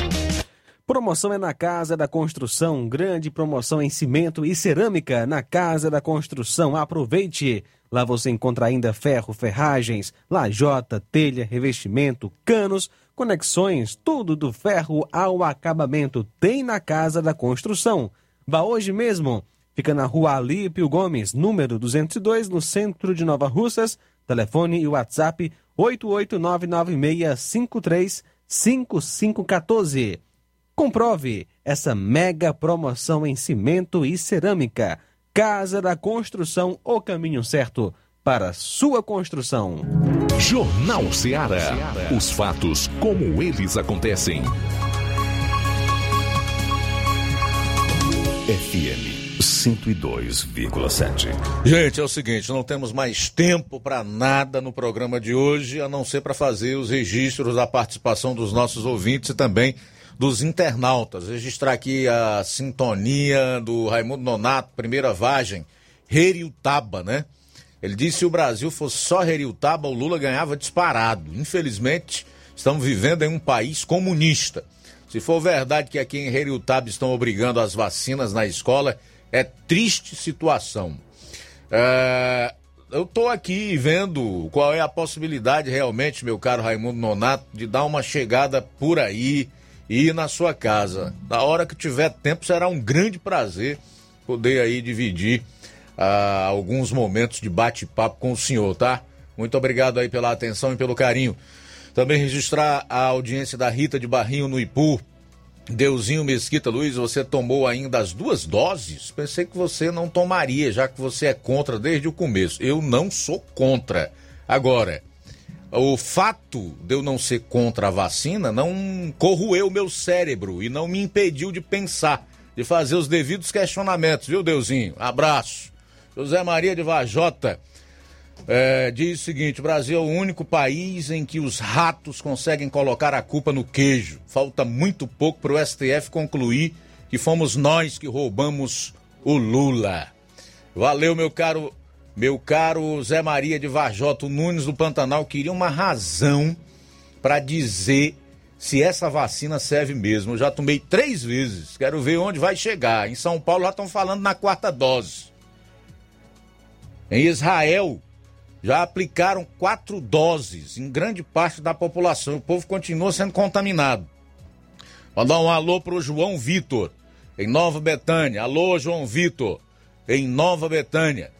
Promoção é na Casa da Construção. Grande promoção em cimento e cerâmica na Casa da Construção. Aproveite! Lá você encontra ainda ferro, ferragens, lajota, telha, revestimento, canos, conexões, tudo do ferro ao acabamento tem na Casa da Construção. Vá hoje mesmo. Fica na rua Alípio Gomes, número 202, no centro de Nova Russas. Telefone e WhatsApp 88996535514. Comprove essa mega promoção em cimento e cerâmica. Casa da Construção, o caminho certo para sua construção. Jornal Ceará. Os fatos como eles acontecem. FM 102,7. Gente, é o seguinte, não temos mais tempo para nada no programa de hoje, a não ser para fazer os registros da participação dos nossos ouvintes e também dos internautas. Registrar aqui a sintonia do Raimundo Nonato, primeira vagem, Heriutaba, né? Ele disse que se o Brasil fosse só Heriutaba, o Lula ganhava disparado. Infelizmente, estamos vivendo em um país comunista. Se for verdade que aqui em Heriutaba estão obrigando as vacinas na escola, é triste situação. É, eu estou aqui vendo qual é a possibilidade realmente, meu caro Raimundo Nonato, de dar uma chegada por aí e na sua casa. Na hora que tiver tempo, será um grande prazer poder aí dividir ah, alguns momentos de bate-papo com o senhor, tá? Muito obrigado aí pela atenção e pelo carinho. Também registrar a audiência da Rita de Barrinho no Ipu. Deusinho Mesquita Luiz, você tomou ainda as duas doses? Pensei que você não tomaria, já que você é contra desde o começo. Eu não sou contra. Agora, o fato de eu não ser contra a vacina não corroeu meu cérebro e não me impediu de pensar, de fazer os devidos questionamentos, viu, Deusinho? Abraço. José Maria de Vajota é, diz o seguinte: o Brasil é o único país em que os ratos conseguem colocar a culpa no queijo. Falta muito pouco para o STF concluir que fomos nós que roubamos o Lula. Valeu, meu caro meu caro Zé Maria de Varjota Nunes do Pantanal queria uma razão para dizer se essa vacina serve mesmo. Eu já tomei três vezes, quero ver onde vai chegar. Em São Paulo já estão falando na quarta dose. Em Israel já aplicaram quatro doses em grande parte da população. O povo continua sendo contaminado. Mandar um alô pro João Vitor, em Nova Betânia. Alô, João Vitor, em Nova Betânia.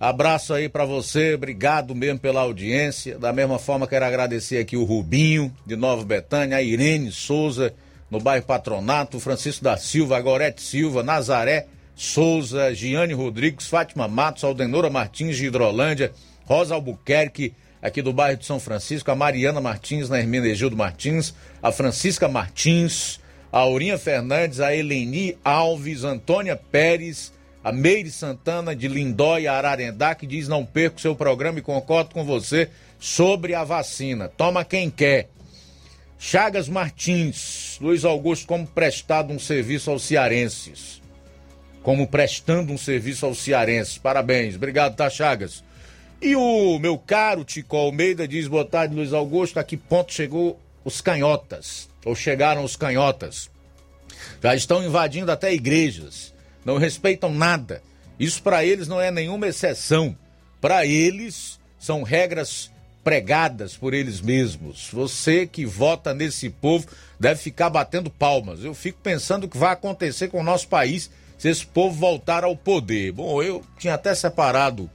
Abraço aí para você, obrigado mesmo pela audiência. Da mesma forma, quero agradecer aqui o Rubinho, de Nova Betânia, a Irene Souza, no bairro Patronato, Francisco da Silva, Gorete Silva, Nazaré Souza, Giane Rodrigues, Fátima Matos, Aldenora Martins de Hidrolândia, Rosa Albuquerque, aqui do bairro de São Francisco, a Mariana Martins, na Hermenegildo Martins, a Francisca Martins, a Aurinha Fernandes, a Eleni Alves, Antônia Pérez, a Meire Santana de Lindóia, Ararendá, que diz não perco seu programa e concordo com você sobre a vacina. Toma quem quer. Chagas Martins, Luiz Augusto, como prestado um serviço aos cearenses. Como prestando um serviço aos cearenses. Parabéns. Obrigado, tá, Chagas? E o meu caro Tico Almeida diz: boa tarde, Luiz Augusto. A que ponto chegou os canhotas? Ou chegaram os canhotas? Já estão invadindo até igrejas não respeitam nada. Isso para eles não é nenhuma exceção. Para eles são regras pregadas por eles mesmos. Você que vota nesse povo deve ficar batendo palmas. Eu fico pensando o que vai acontecer com o nosso país se esse povo voltar ao poder. Bom, eu tinha até separado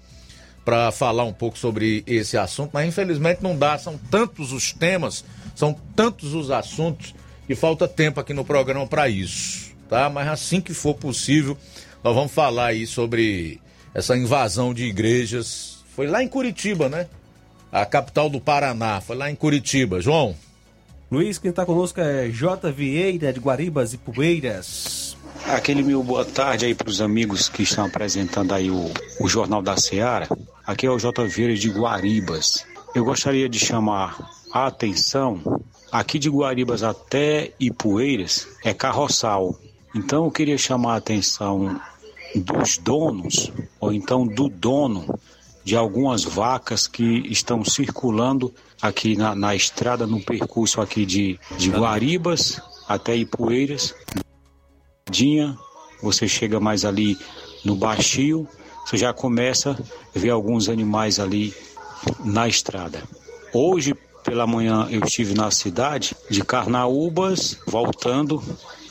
para falar um pouco sobre esse assunto, mas infelizmente não dá. São tantos os temas, são tantos os assuntos que falta tempo aqui no programa para isso, tá? Mas assim que for possível, nós vamos falar aí sobre essa invasão de igrejas. Foi lá em Curitiba, né? A capital do Paraná. Foi lá em Curitiba. João. Luiz, quem está conosco é J. Vieira, de Guaribas e Poeiras. Aquele meu boa tarde aí para os amigos que estão apresentando aí o, o Jornal da Seara. Aqui é o J. Vieira de Guaribas. Eu gostaria de chamar a atenção. Aqui de Guaribas até Ipueiras é carroçal. Então eu queria chamar a atenção dos donos, ou então do dono, de algumas vacas que estão circulando aqui na, na estrada, no percurso aqui de, de Guaribas até Ipueiras. Dinha, você chega mais ali no Baixio, você já começa a ver alguns animais ali na estrada. Hoje pela manhã eu estive na cidade de Carnaúbas, voltando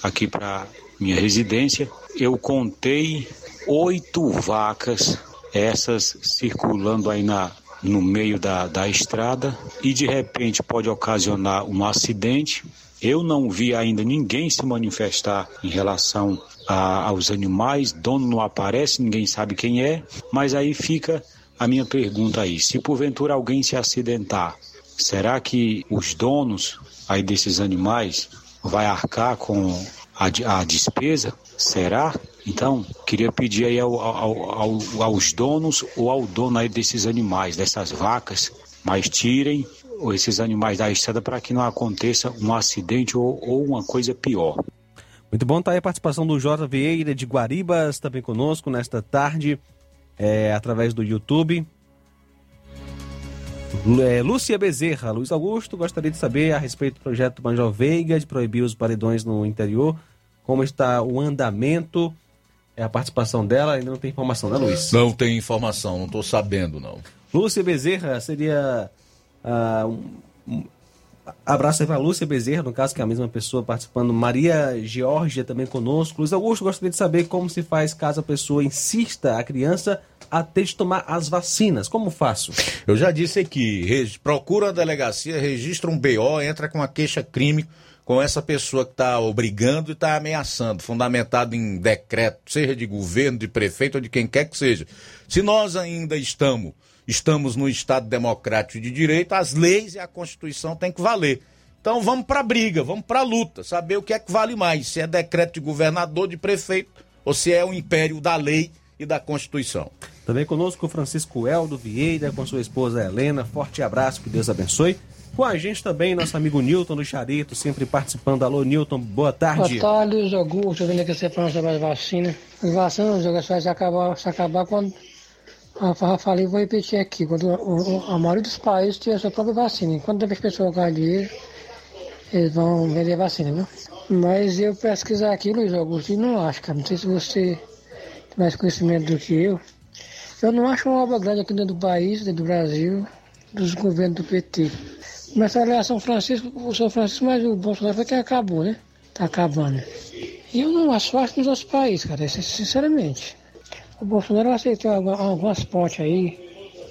aqui para minha residência. Eu contei oito vacas, essas circulando aí na, no meio da, da estrada e de repente pode ocasionar um acidente. Eu não vi ainda ninguém se manifestar em relação a, aos animais, dono não aparece, ninguém sabe quem é, mas aí fica a minha pergunta aí: se porventura alguém se acidentar, será que os donos aí desses animais vai arcar com a, a despesa? Será? Então, queria pedir aí ao, ao, ao, aos donos ou ao dono aí desses animais, dessas vacas, mas tirem esses animais da estrada para que não aconteça um acidente ou, ou uma coisa pior. Muito bom, tá aí a participação do J. Vieira de Guaribas, também conosco nesta tarde, é, através do YouTube. É, Lúcia Bezerra, Luiz Augusto, gostaria de saber a respeito do projeto Major Veiga de proibir os paredões no interior, como está o andamento, é a participação dela, ainda não tem informação, né, Luiz? Não tem informação, não estou sabendo, não. Lúcia Bezerra seria um, um, abraço aí para Lúcia Bezerra, no caso que é a mesma pessoa participando. Maria Georgia também conosco. Luiz Augusto, gostaria de saber como se faz caso a pessoa insista a criança a ter de tomar as vacinas. Como faço? Eu já disse aqui, procura a delegacia, registra um BO, entra com a queixa-crime com essa pessoa que está obrigando e está ameaçando, fundamentado em decreto, seja de governo, de prefeito ou de quem quer que seja. Se nós ainda estamos, estamos no Estado democrático de direito, as leis e a Constituição têm que valer. Então vamos para a briga, vamos para a luta, saber o que é que vale mais, se é decreto de governador, de prefeito, ou se é o império da lei e da Constituição. Também conosco o Francisco Eldo Vieira, com sua esposa Helena. Forte abraço, que Deus abençoe. Com a gente também, nosso amigo Newton do Charito, sempre participando. Alô, Newton, boa tarde. Boa tarde, Luiz Augusto. Vindo aqui você falando sobre as vacinas. As vacinas, Luiz vai se acabar, se acabar quando. A falei, vou repetir aqui. Quando a, a maioria dos países tem a sua própria vacina. Enquanto as pessoas ganham dinheiro, eles vão vender vacina, viu? Mas eu pesquisar aqui, Luiz Augusto, e não acho, cara. Não sei se você mais conhecimento do que eu. Eu não acho uma obra grande aqui dentro do país, dentro do Brasil, dos governos do PT. Começou a São Francisco, o São Francisco, mas o Bolsonaro foi que acabou, né? Tá acabando. E eu não acho fácil nos outros países, cara, sinceramente. O Bolsonaro aceitou algumas pontes aí,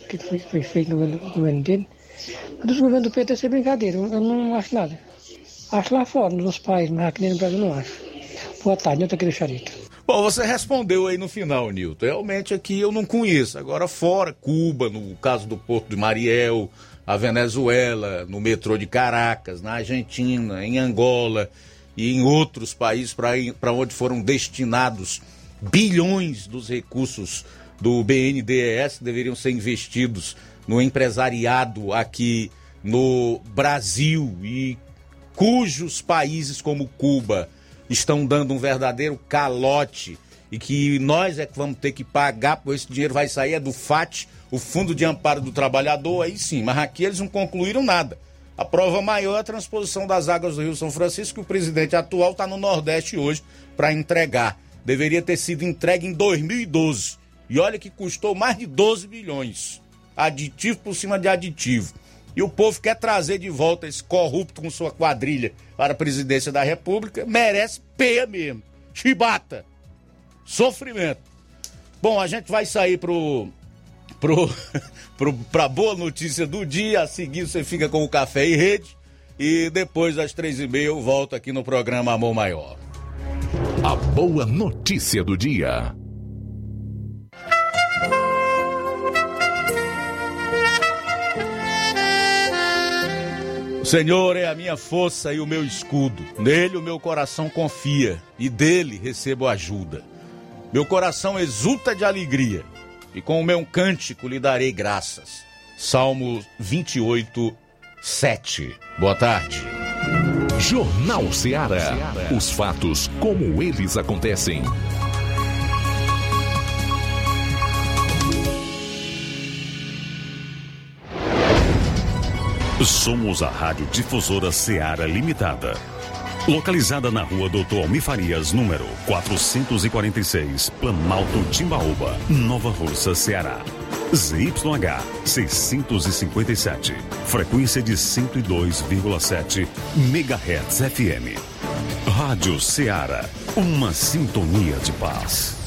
que foi, foi feito no governo, no governo dele. Mas dos governos do PT é brincadeira, eu não acho nada. Acho lá fora, nos outros países, mas aqui do Brasil não acho. Boa tarde, Nilton aqui do Charito. Bom, você respondeu aí no final, Nilton. Realmente aqui eu não conheço. Agora fora, Cuba, no caso do Porto de Mariel, a Venezuela, no metrô de Caracas, na Argentina, em Angola e em outros países para onde foram destinados bilhões dos recursos do BNDES deveriam ser investidos no empresariado aqui no Brasil e cujos países como Cuba estão dando um verdadeiro calote e que nós é que vamos ter que pagar, porque esse dinheiro vai sair é do FAT o Fundo de Amparo do Trabalhador, aí sim, mas aqui eles não concluíram nada. A prova maior é a transposição das águas do Rio São Francisco, que o presidente atual está no Nordeste hoje para entregar. Deveria ter sido entregue em 2012. E olha que custou mais de 12 bilhões. Aditivo por cima de aditivo. e o povo quer trazer de volta esse corrupto com sua quadrilha para a presidência da República, merece peia mesmo. Chibata. Sofrimento. Bom, a gente vai sair pro pro, pro pra boa notícia do dia. A seguir você fica com o café e rede e depois das três e meia eu volto aqui no programa Amor Maior. A boa notícia do dia. O Senhor é a minha força e o meu escudo. Nele o meu coração confia e dele recebo ajuda. Meu coração exulta de alegria e com o meu cântico lhe darei graças. Salmo 28, 7. Boa tarde. Jornal Ceará. Os fatos como eles acontecem. Somos a Rádio Difusora Ceará Limitada. Localizada na rua Doutor Almifarias, número 446, Planalto Timbaúba, Nova Russa, Ceará. ZYH 657. Frequência de 102,7 MHz FM. Rádio Ceará. Uma sintonia de paz.